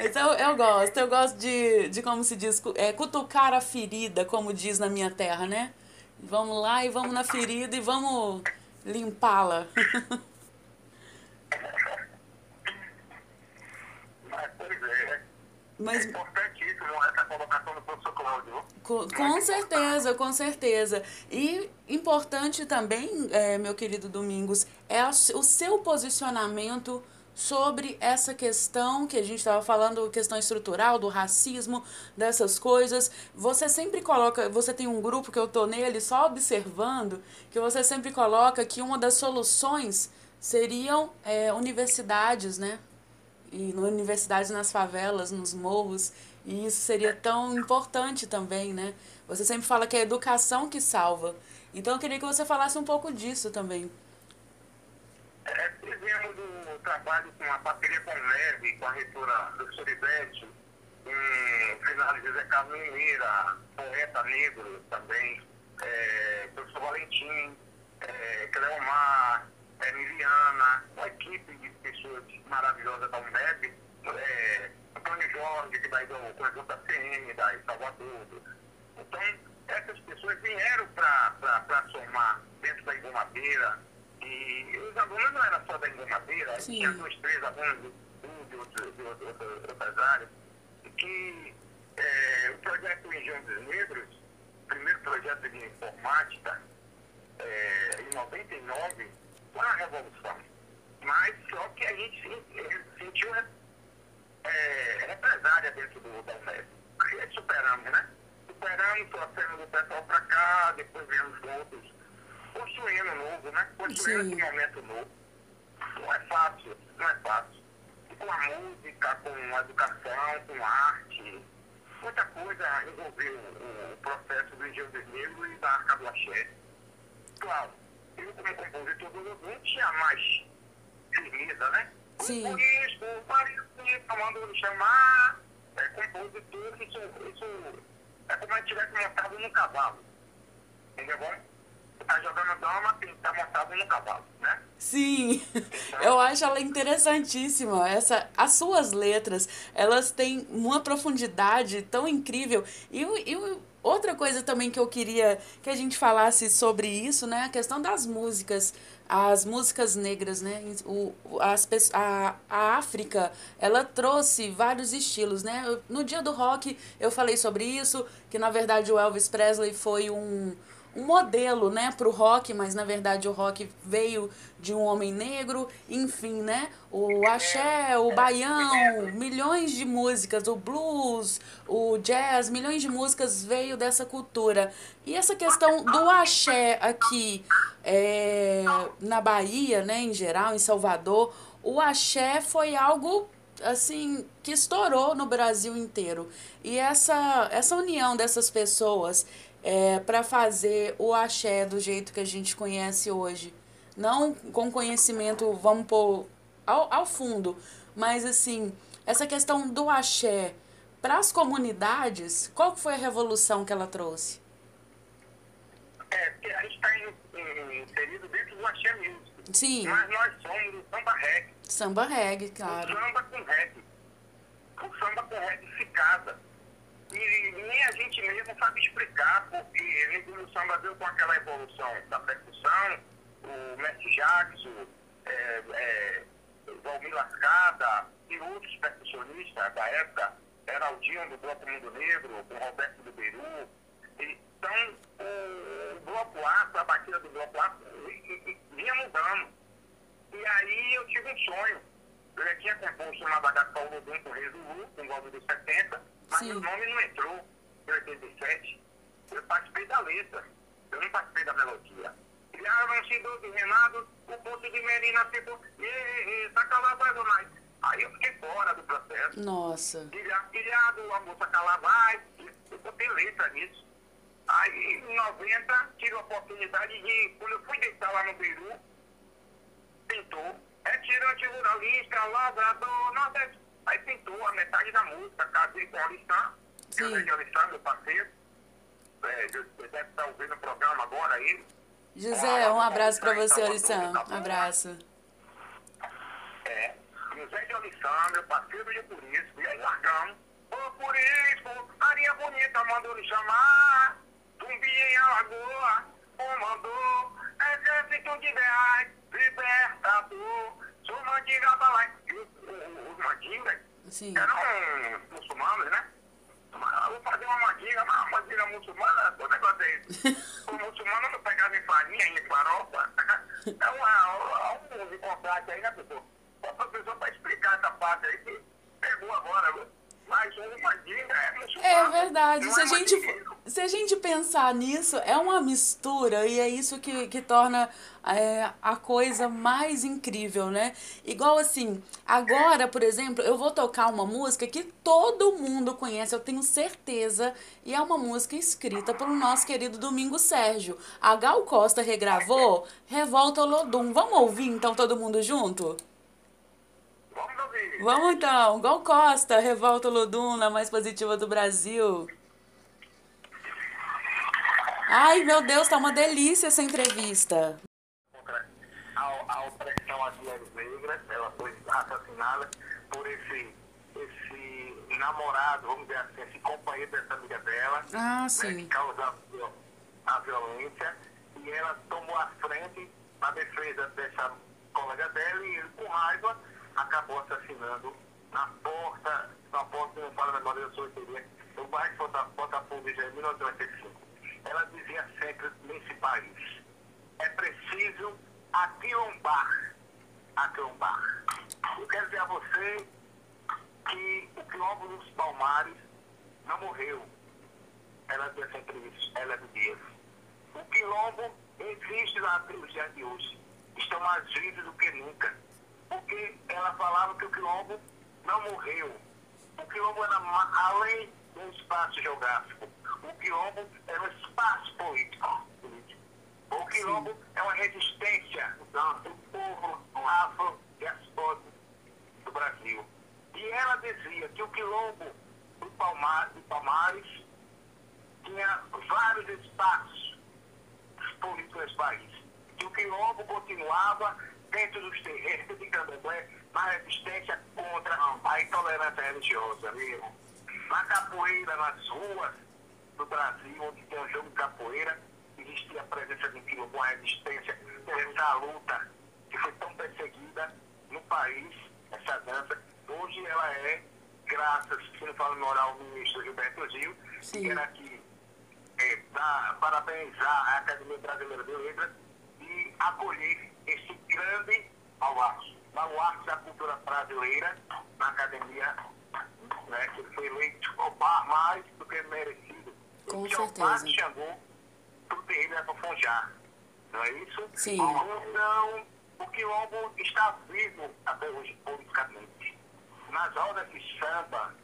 Speaker 2: Então eu gosto, eu gosto de, de como se diz, é, cutucar a ferida, como diz na minha terra, né? Vamos lá e vamos na ferida e vamos limpá-la.
Speaker 1: Mas, pois é.
Speaker 2: Mas,
Speaker 1: é importantíssimo essa colocação do professor Cláudio.
Speaker 2: Com, com certeza, com certeza. E importante também, é, meu querido Domingos, é o seu posicionamento sobre essa questão que a gente estava falando, questão estrutural, do racismo, dessas coisas. Você sempre coloca, você tem um grupo que eu tô nele só observando, que você sempre coloca que uma das soluções seriam é, universidades, né? E universidades nas favelas, nos morros, e isso seria tão importante também, né? Você sempre fala que é a educação que salva. Então eu queria que você falasse um pouco disso também.
Speaker 1: É, fizemos o trabalho com a parceria com o com a reitora do Suribete, com Fernando José Carlos Mineira, poeta negro também, é, professor Valentim, é, Cleomar, é, Miliana, uma equipe pessoas maravilhosas da UNEB, é, Antônio Jorge, que vai do conjunto da CM, da Salvador. Então, essas pessoas vieram para somar dentro da Ingomadeira, e os alunos não eram só da Ingomadeira, tinha dois, três alunos de, de, de, outras áreas, que é, o projeto Engenho dos Negros, primeiro projeto de informática, é, em 99, foi uma revolução. Mas só que a gente sentiu é, represária dentro do, UNED. Aí superamos, né? Superamos, trouxemos o pessoal para cá, depois viemos outros construindo novo, né? Construindo esse momento novo. Não é fácil, não é fácil. E com a música, com a educação, com a arte, muita coisa envolveu o, o processo do Engenho Vermelho e da Arca do Axé. Claro, eu como compositor não tinha mais firmeza, né?
Speaker 2: Sim.
Speaker 1: Por isso, o marido mandou me chamar, é, compositor, isso, isso é como se tivesse montado num cavalo. Entendeu? Tá jogando dama, tem que estar montado no cavalo, né?
Speaker 2: Sim, eu acho ela interessantíssima. Essa, as suas letras, elas têm uma profundidade tão incrível. E, e outra coisa também que eu queria que a gente falasse sobre isso, né? A questão das músicas, as músicas negras, né? O, as, a, a África, ela trouxe vários estilos, né? No dia do rock eu falei sobre isso, que na verdade o Elvis Presley foi um um modelo, né, para o rock, mas na verdade o rock veio de um homem negro, enfim, né? O axé, o baião, milhões de músicas, o blues, o jazz, milhões de músicas veio dessa cultura. E essa questão do axé aqui é, na Bahia, né, em geral, em Salvador, o axé foi algo assim que estourou no Brasil inteiro. E essa essa união dessas pessoas é, para fazer o axé do jeito que a gente conhece hoje. Não com conhecimento, vamos pôr ao, ao fundo, mas assim, essa questão do axé para as comunidades, qual foi a revolução que ela trouxe?
Speaker 1: É, porque a gente está inserido dentro do axé music.
Speaker 2: Sim.
Speaker 1: Mas nós somos o samba reggae.
Speaker 2: Samba reggae, claro.
Speaker 1: O samba com reggae. O samba com reggae se casa. E nem a gente mesmo sabe explicar, porque no samba veio com aquela evolução da percussão, o Mestre Jackson, é, é, Valmir Lascada e outros percussionistas da época, Heraldinho do Bloco Mundo Negro, com Roberto do Beru. Então, o, o Bloco A, a batida do Bloco A, vinha mudando. E aí eu tive um sonho. Eu já tinha composto uma bagaça Paulo Dum com o Rei Zulu, com o golpe dos 70, mas Sim. o nome não entrou em 87. Eu participei da letra, eu não participei da melodia. Criaram-se do Renato, o ponto de Merina ficou, e, tá calado mais. Aí eu fiquei fora do processo.
Speaker 2: Nossa.
Speaker 1: Criado, a moça Calavai, eu botei letra nisso. Aí, em 90, tive a oportunidade de, quando eu fui deitar lá no Beirut, pintou, é tirante ruralista, lavrador, nordeste. Aí pintou a metade da música, com o Alissan, que é o Alissan, meu parceiro. É, deve estar ouvindo o programa agora ele.
Speaker 2: José, um abraço para você, Alissan. Um abraço.
Speaker 1: É, José de Alissan, meu parceiro de por isso. E aí largamos. Ô, por isso, Arinha Bonita mandou lhe chamar. Tumbi em Alagoa, comandou. Exército de ideais, libertador. Sou mandinga balai. Os mandingas
Speaker 2: Sim.
Speaker 1: eram muçulmanos, né? Mas vou fazer uma mandinga, mas uma mandinga muçulmana, o negócio é esse. o muçulmano não pegava em farinha, em farofa. É uma, um, um de contraste aí, né, pessoal? Só para a pessoa para explicar essa parte aí que pegou agora, viu? É
Speaker 2: verdade. Se a, gente, se a gente pensar nisso, é uma mistura e é isso que, que torna é, a coisa mais incrível, né? Igual assim, agora, por exemplo, eu vou tocar uma música que todo mundo conhece, eu tenho certeza, e é uma música escrita pelo nosso querido Domingo Sérgio. A Gal Costa regravou Revolta Lodum. Vamos ouvir então todo mundo junto?
Speaker 1: Vamos
Speaker 2: então, Gal Costa, Revolta Lodum, na mais positiva do Brasil. Ai, meu Deus, tá uma delícia essa entrevista.
Speaker 1: A, opressão às mulheres negras, ela foi assassinada por esse, esse namorado, vamos dizer assim, esse companheiro dessa amiga dela,
Speaker 2: Ah,
Speaker 1: né,
Speaker 2: sim.
Speaker 1: que causa a violência, e ela tomou a frente na defesa dessa colega dela e ele, com raiva, acabou assassinando na porta, na porta, não falo agora, eu sou teria, no bairro de Bota- Botafogo, já em 1995. Ela dizia sempre nesse país, é preciso aquilombar, aquilombar. Eu quero dizer a você que o quilombo dos Palmares não morreu. Ela dizia sempre isso, ela dizia. O quilombo existe lá pelos dias de hoje. Estão mais vivos do que nunca. Porque ela falava que o quilombo não morreu. O quilombo era além do espaço geográfico. O quilombo era um espaço político. O quilombo é uma resistência do povo afro-diaspórico do Brasil. E ela dizia que o quilombo do, Palmar, do Palmares tinha vários espaços políticos nesse país. Que o quilombo continuava dentro dos terrenos de Candomblé na resistência contra a intolerância religiosa, viu? Na capoeira, nas ruas, do Brasil, onde tem um jogo de capoeira, existia a presença de um quilombo, uma resistência, essa luta que foi tão perseguida no país, essa dança. Hoje ela é, graças, se não falo no oral, ao ministro Gilberto Gil,
Speaker 2: Sim.
Speaker 1: que era aqui é, dar, parabenizar a Academia Brasileira de Letras e acolher esse grande baluarte, baluarte da cultura brasileira na Academia, né, que ele foi eleito mais do que merecido.
Speaker 2: Com
Speaker 1: o
Speaker 2: certeza.
Speaker 1: Jeová chamou para o terreiro da Fonjar, não é isso?
Speaker 2: Sim.
Speaker 1: Então, o quilombo está vivo até hoje politicamente. Nas rodas de samba,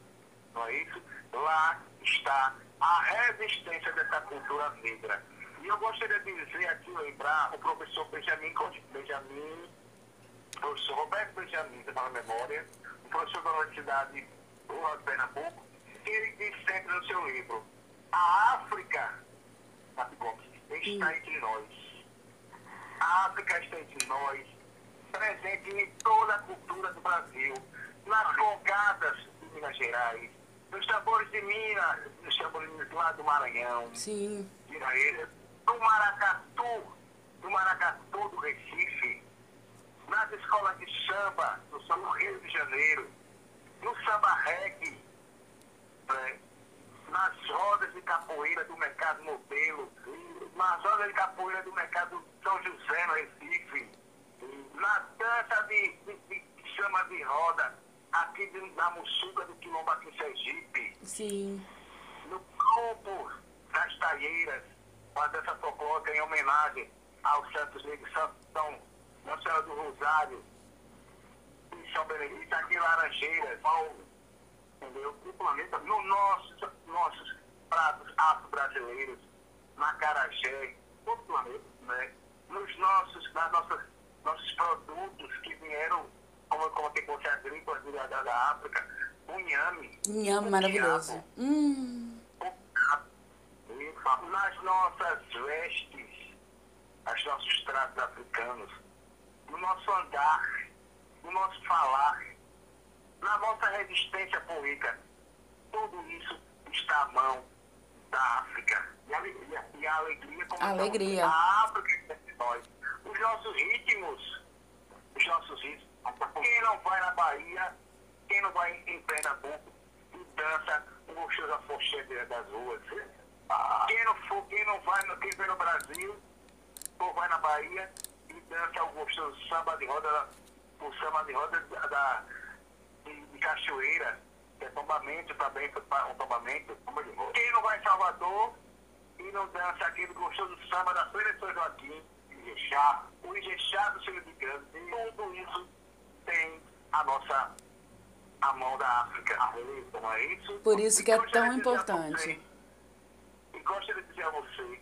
Speaker 1: não é isso? Lá está a resistência dessa cultura negra. E eu gostaria de dizer aqui, lembrar o professor Benjamin, Benjamin professor Roberto Benjamin, da memória, o professor da Universidade Rural de Pernambuco, que ele diz sempre no seu livro, a África, como, está entre nós. A África está entre nós, presente em toda a cultura do Brasil, nas congadas de Minas Gerais, nos tambores de Minas, nos tambores lá do Maranhão,
Speaker 2: Sim.
Speaker 1: de Iraíra, do Maracatu, do Maracatu do Recife, nas escolas de samba, no São Rio de Janeiro, no samba reggae, né? nas rodas de capoeira do Mercado Modelo, nas rodas de capoeira do Mercado São José, no Recife, na dança de, de, de chama de roda, aqui de, na Mussuca do Quilombo aqui em Sergipe,
Speaker 2: Sim.
Speaker 1: no grupo das Taieiras, uma dança folclórica em homenagem aos Santos Negros São Nossa Senhora do Rosário, em São Benedito, aqui em Laranjeiras, Paulo, entendeu? O planeta, no nossos, nossos pratos afro-brasileiros, na Carajé, todo o planeta, né? Nos nossos, nas nossas, nossos produtos que vieram, como, como tem você agrícola da, da África, o inhame,
Speaker 2: Inhame
Speaker 1: o
Speaker 2: maravilhoso.
Speaker 1: quiabo,
Speaker 2: Hum.
Speaker 1: Nas nossas vestes, os nossos tratos africanos, no nosso andar, no nosso falar, na nossa resistência política. Tudo isso está à mão da África. E a alegria, e a alegria como
Speaker 2: Alegria.
Speaker 1: a África está entre nós. Os nossos ritmos, os nossos ritmos. Quem não vai na Bahia, quem não vai em Pernambuco e dança o gostoso afoxé das ruas. Quem não for, quem não vai, no- quem vem no Brasil, ou vai na Bahia e dança o gostoso samba de roda, o samba de roda da, da- de, de cachoeira, que é tombamento também, um tombamento. Quem não vai em Salvador e não dança aquele gostoso samba da Feira de São Joaquim, Ijexá, o Ijexá do Senhor de Grande, tudo isso tem a nossa a mão da África, não é isso?
Speaker 2: Por isso que é
Speaker 1: E gostaria
Speaker 2: tão
Speaker 1: a
Speaker 2: importante.
Speaker 1: Gostaria de dizer a você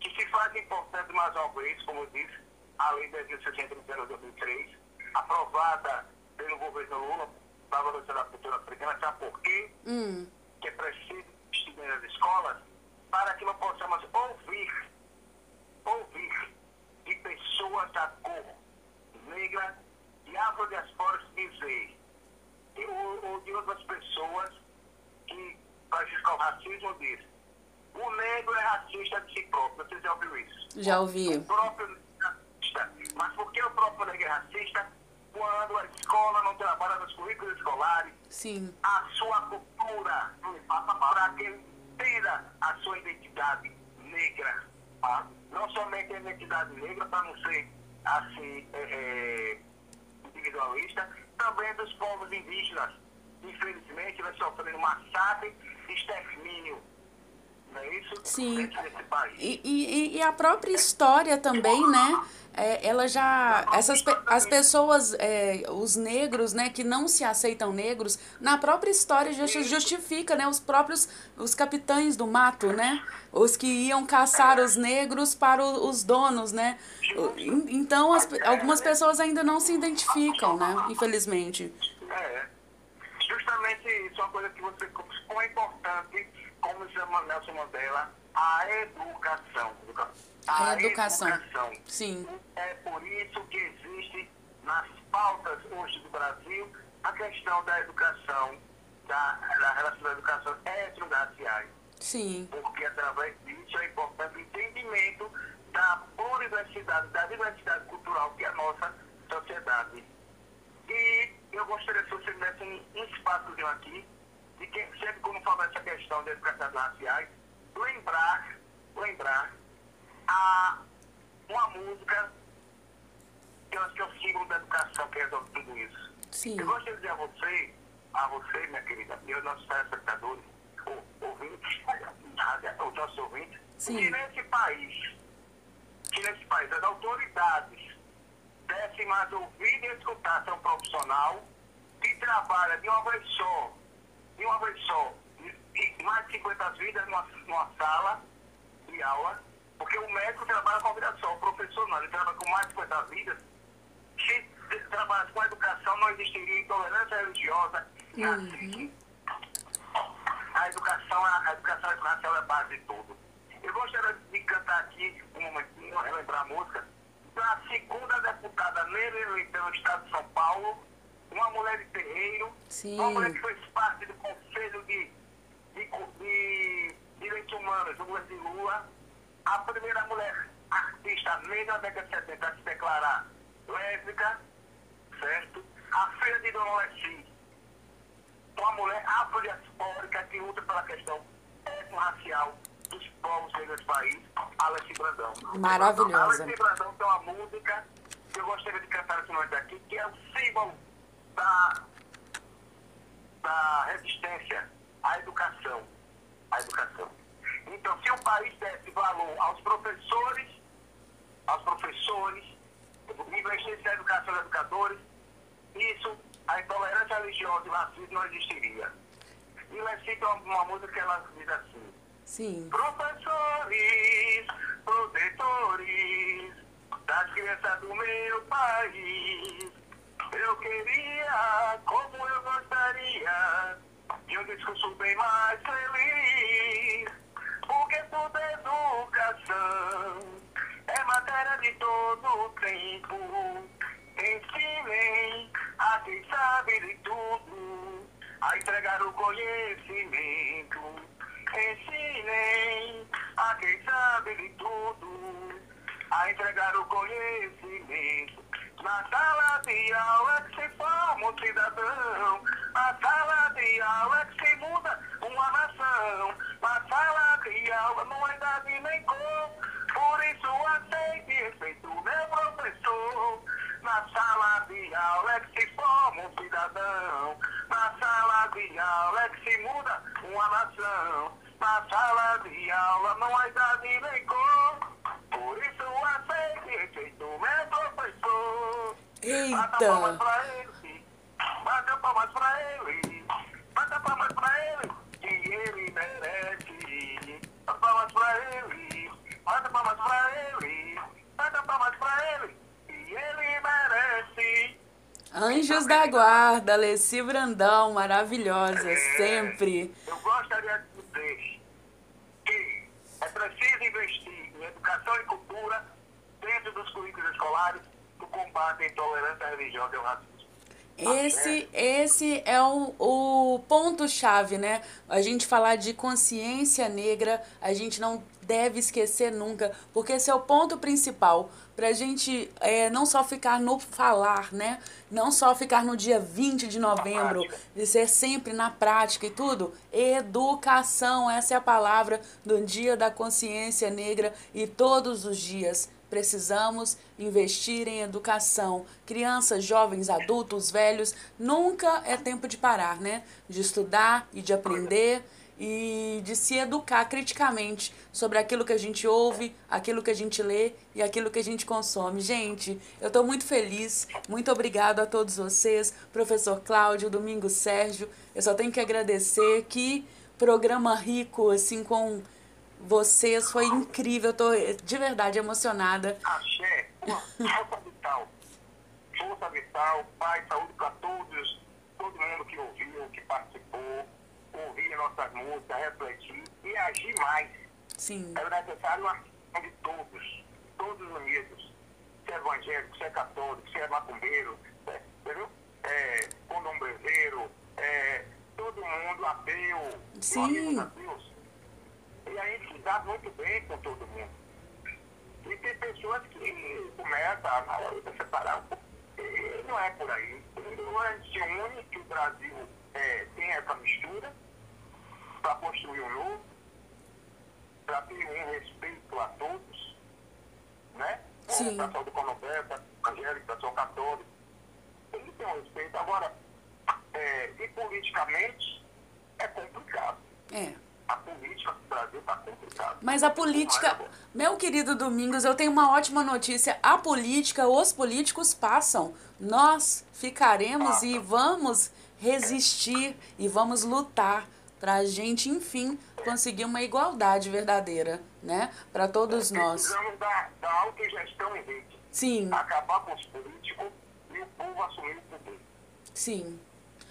Speaker 1: que se faz importante mais uma vez, como eu disse, a Lei 10.630 de 2003, aprovada pelo governo Lula, para a valorização da cultura africana, sabe por quê?
Speaker 2: Hum.
Speaker 1: que é preciso estudar nas escolas para que não possamos ouvir, ouvir de pessoas da cor negra e afrodiasporas dizer, e, ou, ou de outras pessoas que praticam racismo diz, o negro é racista de si próprio, você já ouviu isso?
Speaker 2: Já ouvi.
Speaker 1: O próprio negro é racista. Mas por que o próprio negro é racista? Quando a escola não trabalha nos currículos escolares,
Speaker 2: Sim.
Speaker 1: a sua cultura, para que ele tenha a sua identidade negra. tá? Não somente a identidade negra, para não ser assim é, é, individualista, também dos povos indígenas. Infelizmente, vai sofrendo massacre e extermínio. É isso?
Speaker 2: Sim. E, e, e a própria história também, né? É, ela já. Essas, as pessoas, é, os negros, né, que não se aceitam negros, na própria história justi- justifica, né? Os próprios os capitães do mato, né? Os que iam caçar os negros para os donos, né? Então, as, algumas pessoas ainda não se identificam, né? Infelizmente.
Speaker 1: É. Justamente isso é uma coisa que você como é importante, como chama Nelson Mandela, a educação.
Speaker 2: A educação. Sim.
Speaker 1: É por isso que existe nas pautas hoje do Brasil a questão da educação, da, da relação da educação étnico-raciais.
Speaker 2: Sim.
Speaker 1: Porque através disso, é importante o entendimento da pluriversidade, da diversidade cultural que é a nossa sociedade. E eu gostaria que você desse um, um espaçozinho aqui, de que sempre questão de educação raciais, lembrar, lembrar a, uma música que eu acho que é o símbolo da educação que resolve tudo isso.
Speaker 2: Sim.
Speaker 1: Eu gostaria de dizer a você, a você, minha querida, e aos nossos telespectadores, ou ouvintes, os nossos ouvintes,
Speaker 2: Sim.
Speaker 1: que nesse país, que nesse país as autoridades dessem mais ouvido e escutar seu profissional que trabalha de uma vez só, de uma vez só, mais de 50 vidas numa, numa sala de aula, porque o médico trabalha com a vida só, o professor não, ele trabalha com mais de 50 vidas. Se trabalhasse com a educação, não existiria intolerância religiosa racismo. A educação, a, a educação racial é a base de tudo. Eu gostaria de cantar aqui um momentinho, relembrar a música, da segunda deputada eleita no estado de São Paulo, uma mulher de terreiro,
Speaker 2: Sim.
Speaker 1: uma mulher que fez parte do Conselho de, de, de Direitos Humanos do governo de Lula, a primeira mulher artista negra da década de 70 a se declarar lésbica, certo? A filha de Dona Alessi, uma mulher afrodiaspórica que luta pela questão étnico-racial dos povos do país, Alessi Brandão.
Speaker 2: Maravilhosa.
Speaker 1: Alessi Brandão tem uma música que eu gostaria de cantar esse momento aqui, que é o símbolo da, da resistência à educação. À educação. Então, se o país desse valor aos professores, aos professores, investisse na educação dos educadores, isso, a intolerância religiosa e o racismo não existiria. E ela cita uma, uma música que ela diz assim,
Speaker 2: Sim.
Speaker 1: Professores, protetores das crianças do meu país, eu queria, como eu gostaria, de um discurso bem mais feliz, porque é educação, é matéria de todo o tempo. Ensinem a quem sabe de tudo, a entregar o conhecimento. Ensinem a quem sabe de tudo, a entregar o conhecimento. Na sala de aula é que se forma um cidadão, na sala de aula é que se muda uma nação, na sala de aula não há idade nem cor, por isso aceite e respeite o meu professor. Na sala de aula é que se forma um cidadão, na sala de aula é que se muda uma nação, na sala de aula não há idade nem cor, professor. Bata palmas
Speaker 2: Eita!
Speaker 1: pra ele, bata palmas pra ele, bata palmas pra ele, que ele merece. Bata palmas pra ele, bata palmas pra ele, bata palmas pra ele, que ele merece.
Speaker 2: Anjos da Guarda, Alessi Brandão, maravilhosa,
Speaker 1: É,
Speaker 2: sempre.
Speaker 1: Eu gostaria de dizer que é preciso investir em educação e cultura dentro dos currículos escolares combate à intolerância religiosa e ao racismo.
Speaker 2: Esse, esse é o, o ponto-chave, né? A gente falar de consciência negra, a gente não deve esquecer nunca, porque esse é o ponto principal para a gente é, não só ficar no falar, né? Não só ficar no dia 20 de novembro, de ser sempre na prática e tudo. Educação, essa é a palavra do Dia da Consciência Negra e todos os dias precisamos investir em educação. Crianças, jovens, adultos, velhos, nunca é tempo de parar, né? De estudar e de aprender e de se educar criticamente sobre aquilo que a gente ouve, aquilo que a gente lê e aquilo que a gente consome. Gente, eu estou muito feliz. Muito obrigado a todos vocês, professor Cláudio, Domingo Sérgio. Eu só tenho que agradecer que programa rico assim com vocês foi incrível. Eu tô de verdade emocionada.
Speaker 1: Axé, uma força vital. Força vital, paz, saúde para todos, todo mundo que ouviu, que participou, ouvir nossas músicas, refletir e agir mais.
Speaker 2: Sim.
Speaker 1: É necessário a ação de todos, todos unidos. Se é evangélico, se é católico, se é macumbeiro, é, entendeu? É, condombrezeiro, é, todo mundo ateu,
Speaker 2: Sim.
Speaker 1: ateus. E a gente dado muito bem com todo mundo. E tem pessoas que começam a separar. E não é por aí. Não é se une que o Brasil é, tem essa mistura para construir um novo, para ter um respeito a todos, né?
Speaker 2: Sim.
Speaker 1: A pessoa do Conombé, a Angélica, a pessoa católica. Ele tem um respeito. Agora, é, e politicamente, é complicado.
Speaker 2: É.
Speaker 1: A política do Brasil está complicada.
Speaker 2: Mas a política, meu querido Domingos, eu tenho uma ótima notícia. A política, os políticos passam. Nós ficaremos e vamos resistir e vamos lutar para a gente, enfim, conseguir uma igualdade verdadeira, né? Para todos nós.
Speaker 1: Precisamos da, da autogestão em rede.
Speaker 2: Sim,
Speaker 1: Acabar com os políticos e o povo assumir o poder.
Speaker 2: sim.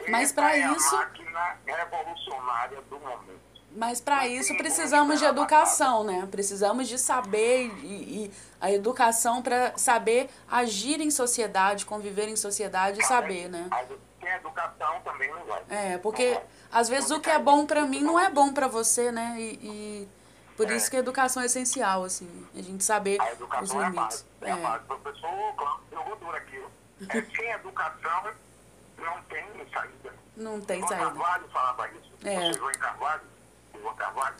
Speaker 2: Mas para
Speaker 1: é
Speaker 2: isso,
Speaker 1: a máquina revolucionária do momento.
Speaker 2: Mas para isso precisamos de educação, né? Precisamos de saber e, e a educação para saber agir em sociedade, conviver em sociedade e saber, né?
Speaker 1: Sem educação também não vai.
Speaker 2: É, porque às vezes o que é bom pra mim não é bom pra você, né? E, e por isso que a educação é essencial, assim, a gente saber
Speaker 1: A
Speaker 2: os
Speaker 1: educação é
Speaker 2: limites.
Speaker 1: base. É base. O professor duro aqui. É, sem educação não tem saída.
Speaker 2: Não tem saída.
Speaker 1: Carvalho falava isso.
Speaker 2: É.
Speaker 1: João Carvalho, João Carvalho,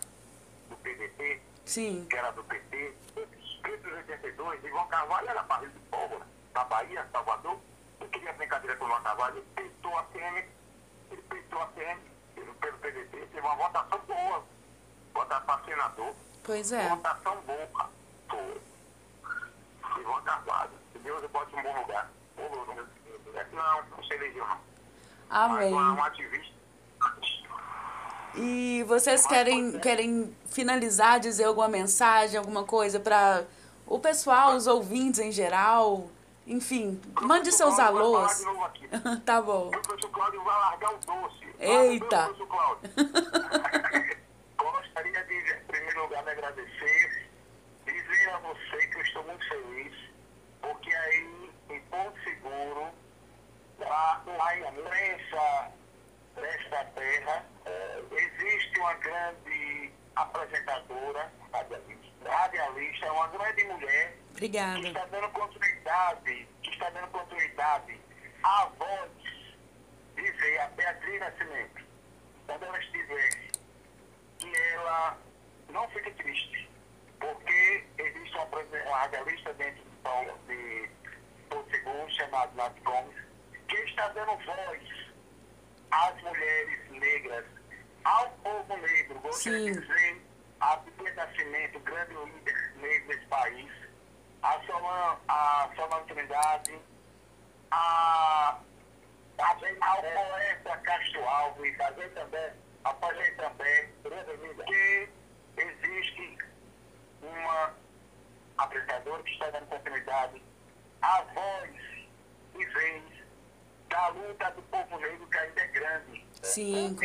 Speaker 1: do PDT,
Speaker 2: Sim,
Speaker 1: que era do PT, escrito em 82, e João Carvalho era barril de pólvora, na Bahia, Salvador. Não queria brincadeira com o João Carvalho, ele peitou a PM, ele peitou a PM pelo, pelo PDT, teve uma votação boa, votação para senador,
Speaker 2: pois é.
Speaker 1: votação boa, foi. E João Carvalho, que Deus bote um bom lugar. Lula, Não, não se elegeu não. Mas
Speaker 2: Amém.
Speaker 1: um ativista.
Speaker 2: E vocês querem, querem finalizar, dizer alguma mensagem, alguma coisa para o pessoal, os ouvintes em geral? Enfim, mande seus alôs. tá bom.
Speaker 1: O professor Cláudio vai largar o doce.
Speaker 2: Eita.
Speaker 1: Vai,
Speaker 2: Obrigada.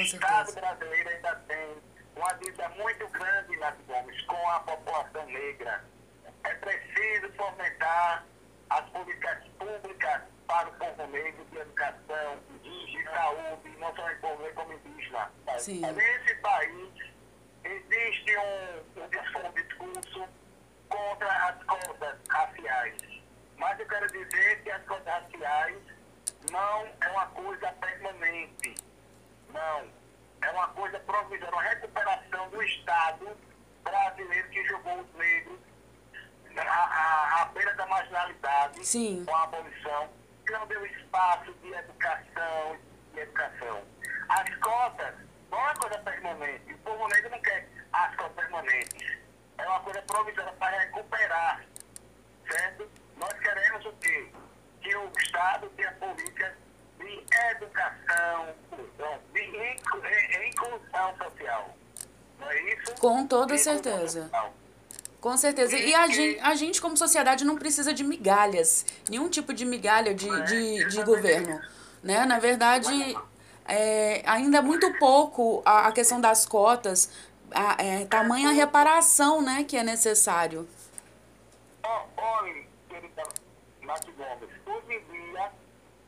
Speaker 2: Sim, com
Speaker 1: O Estado
Speaker 2: certeza.
Speaker 1: brasileiro ainda tem uma dívida muito grande, Nath Gomes, com a população negra. É preciso fomentar as políticas públicas para o povo negro de educação, de saúde, não só em povo negro como indígena.
Speaker 2: Sim.
Speaker 1: Nesse país existe um, um dis- um discurso contra as cotas raciais. Mas eu quero dizer que as cotas raciais não é uma coisa permanente. Não. É uma coisa provisória, uma recuperação do Estado brasileiro que jogou os negros à, à, à beira da marginalidade
Speaker 2: Sim.
Speaker 1: com a abolição, que não deu espaço de educação de educação. As cotas não é uma coisa permanente. O povo negro não quer as cotas permanentes. É uma coisa provisória para recuperar. Certo? Nós queremos o quê? Que o Estado tenha políticas de educação, de inclu- eh, inclusão social. Não é isso?
Speaker 2: Com toda certeza.
Speaker 1: social.
Speaker 2: Com certeza. E a gente, a gente, como sociedade, não precisa de migalhas. Nenhum tipo de migalha de, de, de governo. Né? Na verdade, é, ainda é muito pouco a, a questão das cotas, a, é, tamanha reparação né, que é necessário.
Speaker 1: Olha, querida Nath Gomes, hoje em dia,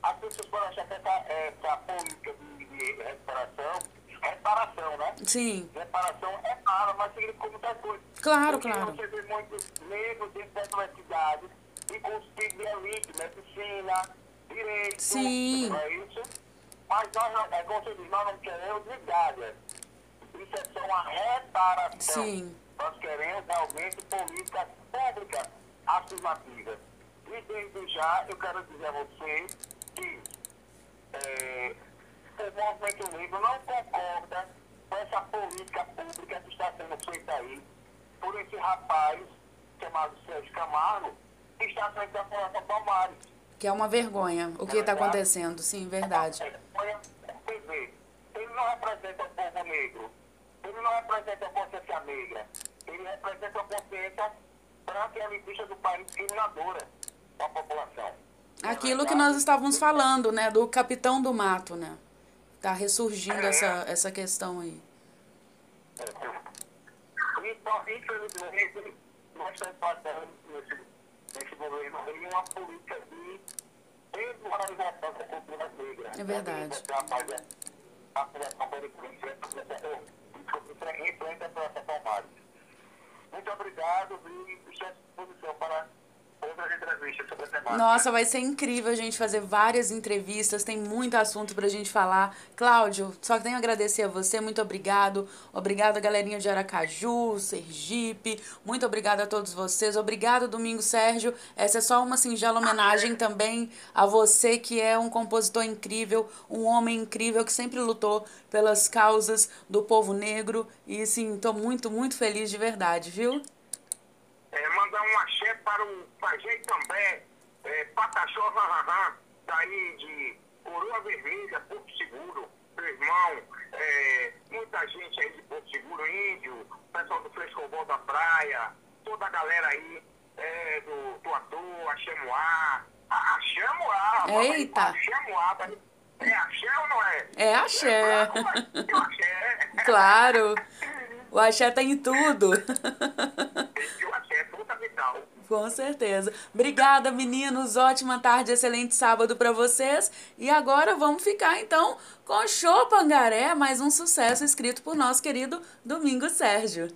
Speaker 1: as pessoas podem achar que essa, essa política de, recuperação reparação, né?
Speaker 2: Sim.
Speaker 1: Reparação é para, mas significa muita coisa.
Speaker 2: Claro,
Speaker 1: Porque
Speaker 2: claro.
Speaker 1: Você vê muitos negros dentro das universidades e com os filhos de elite, medicina, direito,
Speaker 2: Sim.
Speaker 1: é isso? Mas nós, é como você diz, nós não queremos migalhas. Isso é só uma reparação.
Speaker 2: Sim.
Speaker 1: Nós queremos realmente políticas públicas afirmativas. E desde já eu quero dizer a vocês que é, o movimento negro não concorda com essa política pública que está sendo feita aí por esse rapaz chamado Sérgio Camargo, que está frente da Fundação Palmares.
Speaker 2: Que é uma vergonha o que está acontecendo, sim, verdade.
Speaker 1: É, ele não representa o povo negro, ele não representa a consciência negra, ele representa a consciência branca e elitista do país discriminadora da população.
Speaker 2: Aquilo que nós estávamos falando, né, do capitão do mato, né? Tá ressurgindo essa, essa questão aí.
Speaker 1: Então, infelizmente, nós estamos passando nesse, nesse governo aí uma política de desmoralização da cultura negra.
Speaker 2: É verdade.
Speaker 1: A enfrenta essa tomada. Muito obrigado e estou à disposição para outras entrevistas sobre a temática.
Speaker 2: Nossa, vai ser incrível a gente fazer várias entrevistas, tem muito assunto pra gente falar. Cláudio, só tenho a agradecer a você, muito obrigado. Obrigado, galerinha de Aracaju, Sergipe. Muito obrigado a todos vocês. Obrigado, Domingo Sérgio. Essa é só uma singela homenagem também a você, que é um compositor incrível, um homem incrível que sempre lutou pelas causas do povo negro. E, sim, tô muito, muito feliz de verdade, viu?
Speaker 1: É, mandar um axé para o Pajei também, é, Pataxó Rarrará, daí de Coroa Vermelha, Porto Seguro, meu irmão, é, muita gente aí de Porto Seguro, Índio, pessoal do Frescobol da Praia, toda a galera aí é, do Tuatu, Axé Moá, a- Axé Moá,
Speaker 2: Eita.
Speaker 1: Axé Moá, tá- é axé ou não é?
Speaker 2: É axé.
Speaker 1: É? É axé.
Speaker 2: Claro. O axé tá em tudo.
Speaker 1: Eu axé é fundamental.
Speaker 2: Com certeza. Obrigada, meninos. Ótima tarde, excelente sábado para vocês. E agora vamos ficar então com Show Pangaré, mais um sucesso escrito por nosso querido Domingo Sérgio.